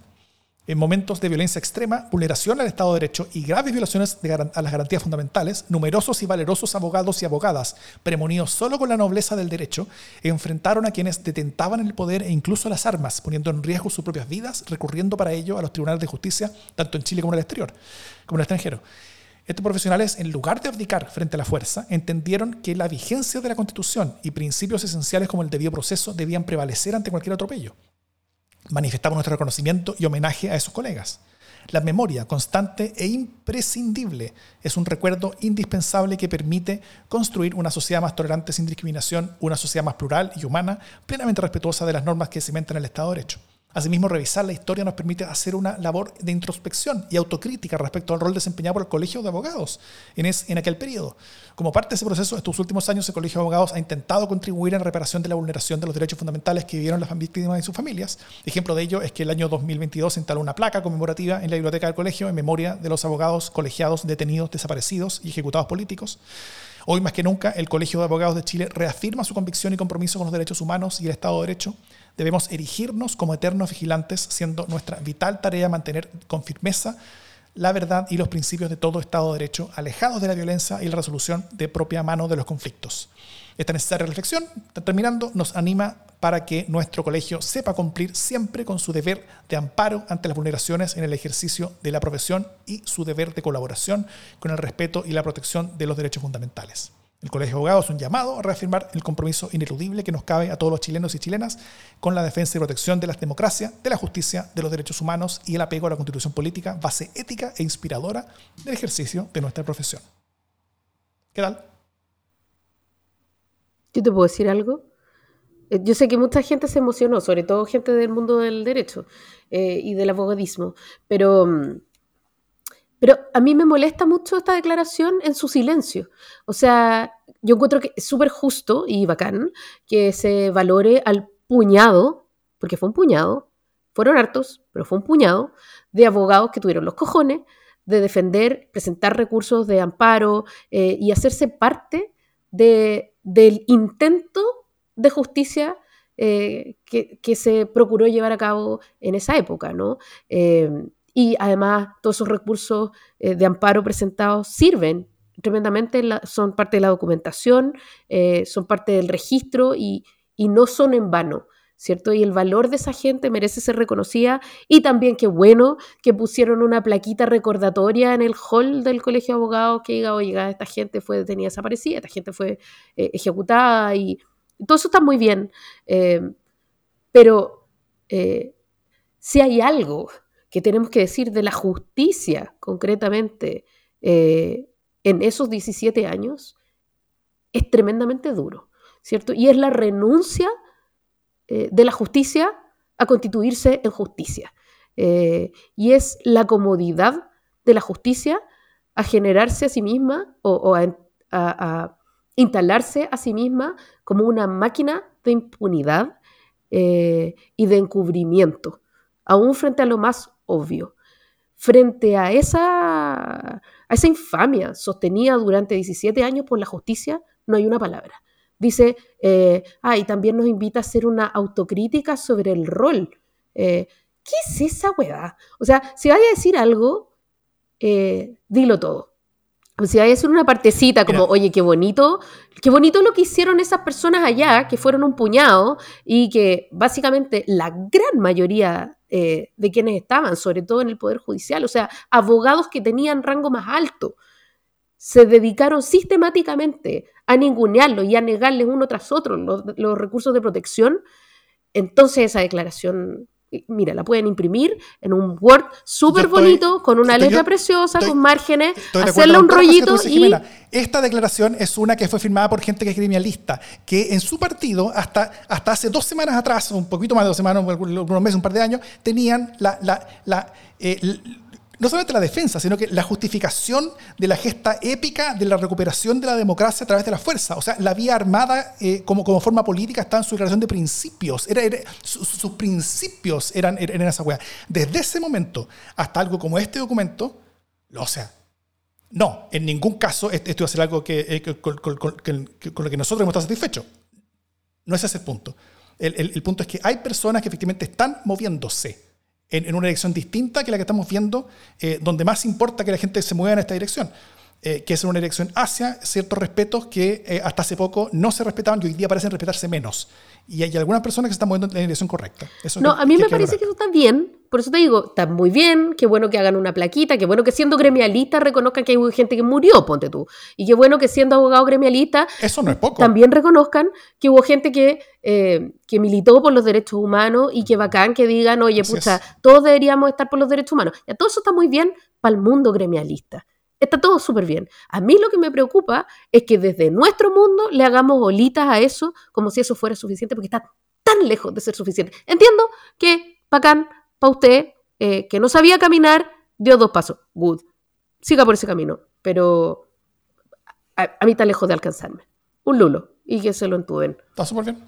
En momentos de violencia extrema, vulneración al Estado de Derecho y graves violaciones a las garantías fundamentales, numerosos y valerosos abogados y abogadas, premonidos solo con la nobleza del derecho, enfrentaron a quienes detentaban el poder e incluso las armas, poniendo en riesgo sus propias vidas, recurriendo para ello a los tribunales de justicia, tanto en Chile como en el exterior, como en el extranjero. Estos profesionales, en lugar de abdicar frente a la fuerza, entendieron que la vigencia de la Constitución y principios esenciales como el debido proceso debían prevalecer ante cualquier atropello. Manifestamos nuestro reconocimiento y homenaje a esos colegas. La memoria constante e imprescindible es un recuerdo indispensable que permite construir una sociedad más tolerante sin discriminación, una sociedad más plural y humana, plenamente respetuosa de las normas que cimentan el Estado de Derecho. Asimismo, revisar la historia nos permite hacer una labor de introspección y autocrítica respecto al rol desempeñado por el Colegio de Abogados en, en aquel periodo. Como parte de ese proceso, estos últimos años el Colegio de Abogados ha intentado contribuir en reparación de la vulneración de los derechos fundamentales que vivieron las víctimas y sus familias. Ejemplo de ello es que el año 2022 se instaló una placa conmemorativa en la biblioteca del colegio en memoria de los abogados colegiados detenidos, desaparecidos y ejecutados políticos. Hoy más que nunca, el Colegio de Abogados de Chile reafirma su convicción y compromiso con los derechos humanos y el Estado de Derecho Debemos erigirnos como eternos vigilantes, siendo nuestra vital tarea mantener con firmeza la verdad y los principios de todo Estado de Derecho, alejados de la violencia y la resolución de propia mano de los conflictos. Esta necesaria reflexión, terminando, nos anima para que nuestro colegio sepa cumplir siempre con su deber de amparo ante las vulneraciones en el ejercicio de la profesión y su deber de colaboración con el respeto y la protección de los derechos fundamentales. El Colegio de Abogados es un llamado a reafirmar el compromiso ineludible que nos cabe a todos los chilenos y chilenas con la defensa y protección de la democracia, de la justicia, de los derechos humanos y el apego a la constitución política, base ética e inspiradora del ejercicio de nuestra profesión. ¿Qué tal? Yo te puedo decir algo. Eh, yo sé que mucha gente se emocionó, sobre todo gente del mundo del derecho eh, y del abogadismo, pero mm, pero a mí me molesta mucho esta declaración en su silencio. O sea, yo encuentro que es súper justo y bacán que se valore al puñado, porque fue un puñado, fueron hartos, pero fue un puñado de abogados que tuvieron los cojones de defender, presentar recursos de amparo eh, y hacerse parte de, del intento de justicia eh, que, se procuró llevar a cabo en esa época, ¿no? Eh, y además todos esos recursos eh, de amparo presentados sirven tremendamente, son parte de la documentación, son parte del registro y, no son en vano. ¿Cierto? Y el valor de esa gente merece ser reconocida y también qué bueno que pusieron una plaquita recordatoria en el hall del Colegio de Abogados que diga, oiga, esta gente fue detenida desaparecida, esta gente fue eh, ejecutada y todo eso está muy bien. Eh, pero eh, si hay algo que tenemos que decir de la justicia concretamente en esos 17 años, es tremendamente duro, ¿cierto? Y es la renuncia eh, de la justicia a constituirse en justicia. Eh, y es la comodidad de la justicia a generarse a sí misma o, a, instalarse a sí misma como una máquina de impunidad eh, y de encubrimiento, aún frente a lo más obvio. Frente a esa, a esa infamia sostenida durante 17 años por la justicia, no hay una palabra. Dice, eh, ah, y también nos invita a hacer una autocrítica sobre el rol. Eh, ¿Qué es esa weá? O sea, si vaya a decir algo, eh, dilo todo. O a decir una partecita como, oye, qué bonito, qué bonito lo que hicieron esas personas allá, que fueron un puñado y que básicamente la gran mayoría eh, de quienes estaban, sobre todo en el Poder Judicial, o sea, abogados que tenían rango más alto, se dedicaron sistemáticamente a ningunearlo y a negarles uno tras otro los, recursos de protección, entonces esa declaración, mira, la pueden imprimir en un Word súper bonito, con una letra preciosa, con márgenes, hacerle un rollito y... esta declaración es una que fue firmada por gente que es criminalista, que en su partido, hasta, hasta hace dos semanas atrás, un poquito más de dos semanas, unos meses, un par de años, tenían la, la, la eh, no solamente la defensa, sino que la justificación de la gesta épica de la recuperación de la democracia a través de la fuerza. O sea, la vía armada eh, como, como forma política está en su relación de principios. Era, sus principios eran, eran esa weá. Desde ese momento hasta algo como este documento, o sea, no, en ningún caso esto va a ser algo que, eh, con, lo que nosotros hemos estado satisfechos. No es ese el punto. el punto es que hay personas que efectivamente están moviéndose en, una dirección distinta que la que estamos viendo, eh, donde más importa que la gente se mueva en esta dirección. Eh, que es una dirección hacia ciertos respetos que eh, hasta hace poco no se respetaban y hoy día parecen respetarse menos. Y hay algunas personas que se están moviendo en la dirección correcta. no, a mí me parece que eso está bien. Por eso te digo, está muy bien, qué bueno que hagan una plaquita, qué bueno que siendo gremialista reconozcan que hay gente que murió, ponte tú. Y qué bueno que siendo abogado gremialista eso no es poco. también reconozcan que hubo gente que, que militó por los derechos humanos y que bacán que digan, oye, pucha, todos deberíamos estar por los derechos humanos. Ya todo eso está muy bien para el mundo gremialista. Está todo súper bien. A mí lo que me preocupa es que desde nuestro mundo le hagamos bolitas a eso como si eso fuera suficiente, porque está tan lejos de ser suficiente. Entiendo que, bacán, para usted, eh, que no sabía caminar, dio dos pasos. Good. Siga por ese camino. Pero a, mí está lejos de alcanzarme. Un lulo. Y que se lo entuben. Está súper bien.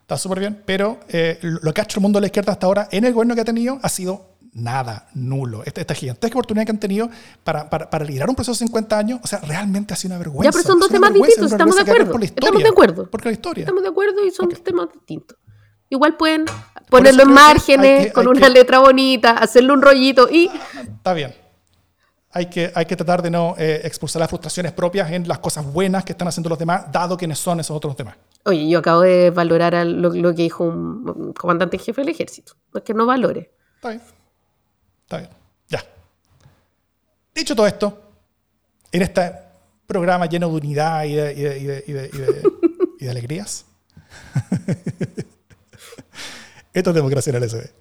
Está súper bien. Pero eh, lo que ha hecho el mundo de la izquierda hasta ahora en el gobierno que ha tenido ha sido nada, nulo. Esta, esta gigantesca oportunidad que han tenido para, para, para liderar un proceso de 50 años, o sea, realmente ha sido una vergüenza. Ya, pero son dos temas distintos, estamos de acuerdo. Estamos de acuerdo. Porque la historia. Estamos de acuerdo y son dos temas distintos. Igual pueden ponerlo en márgenes, con una letra bonita, hacerle un rollito y... Está bien. Hay que, hay que tratar de no eh, expulsar las frustraciones propias en las cosas buenas que están haciendo los demás, dado quiénes son esos otros demás. Oye, yo acabo de valorar lo, lo que dijo un comandante jefe del ejército. No es que no valore. Está bien. Está bien. Ya. Dicho todo esto, en este programa lleno de unidad y de, y alegrías, esto es democracia en el SD.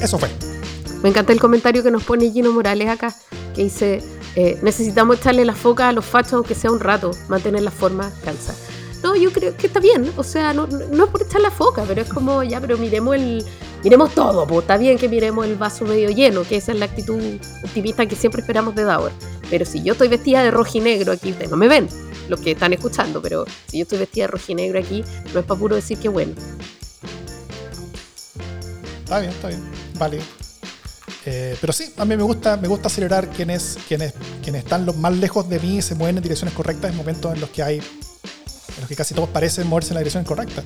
Eso fue. Me encanta el comentario que nos pone Gino Morales acá, que dice, eh, necesitamos echarle la foca a los fachos aunque sea un rato, mantener la forma cansa. No, yo creo que está bien. O sea, no, es por echar la foca, pero es como, ya, pero miremos el. Miremos todo, pues está bien que miremos el vaso medio lleno, que esa es la actitud optimista que siempre esperamos de Dauer. Pero si yo estoy vestida de rojo y negro aquí, ustedes no me ven, los que están escuchando, pero si yo estoy vestida de rojo y negro aquí, no es para puro decir que bueno. Está bien, está bien. Vale. Eh, pero sí, a mí me gusta, me gusta acelerar quienes, quienes, quienes están los más lejos de mí y se mueven en direcciones correctas en momentos en los que hay en los que casi todos parecen moverse en la dirección correcta.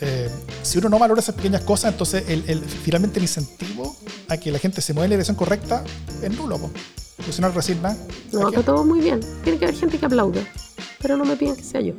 Eh, si uno no valora esas pequeñas cosas, entonces el, finalmente el incentivo a que la gente se mueva en la dirección correcta es nulo. Luciano Resilva. No, está todo muy bien. Tiene que haber gente que aplauda. Pero no me piden que sea yo.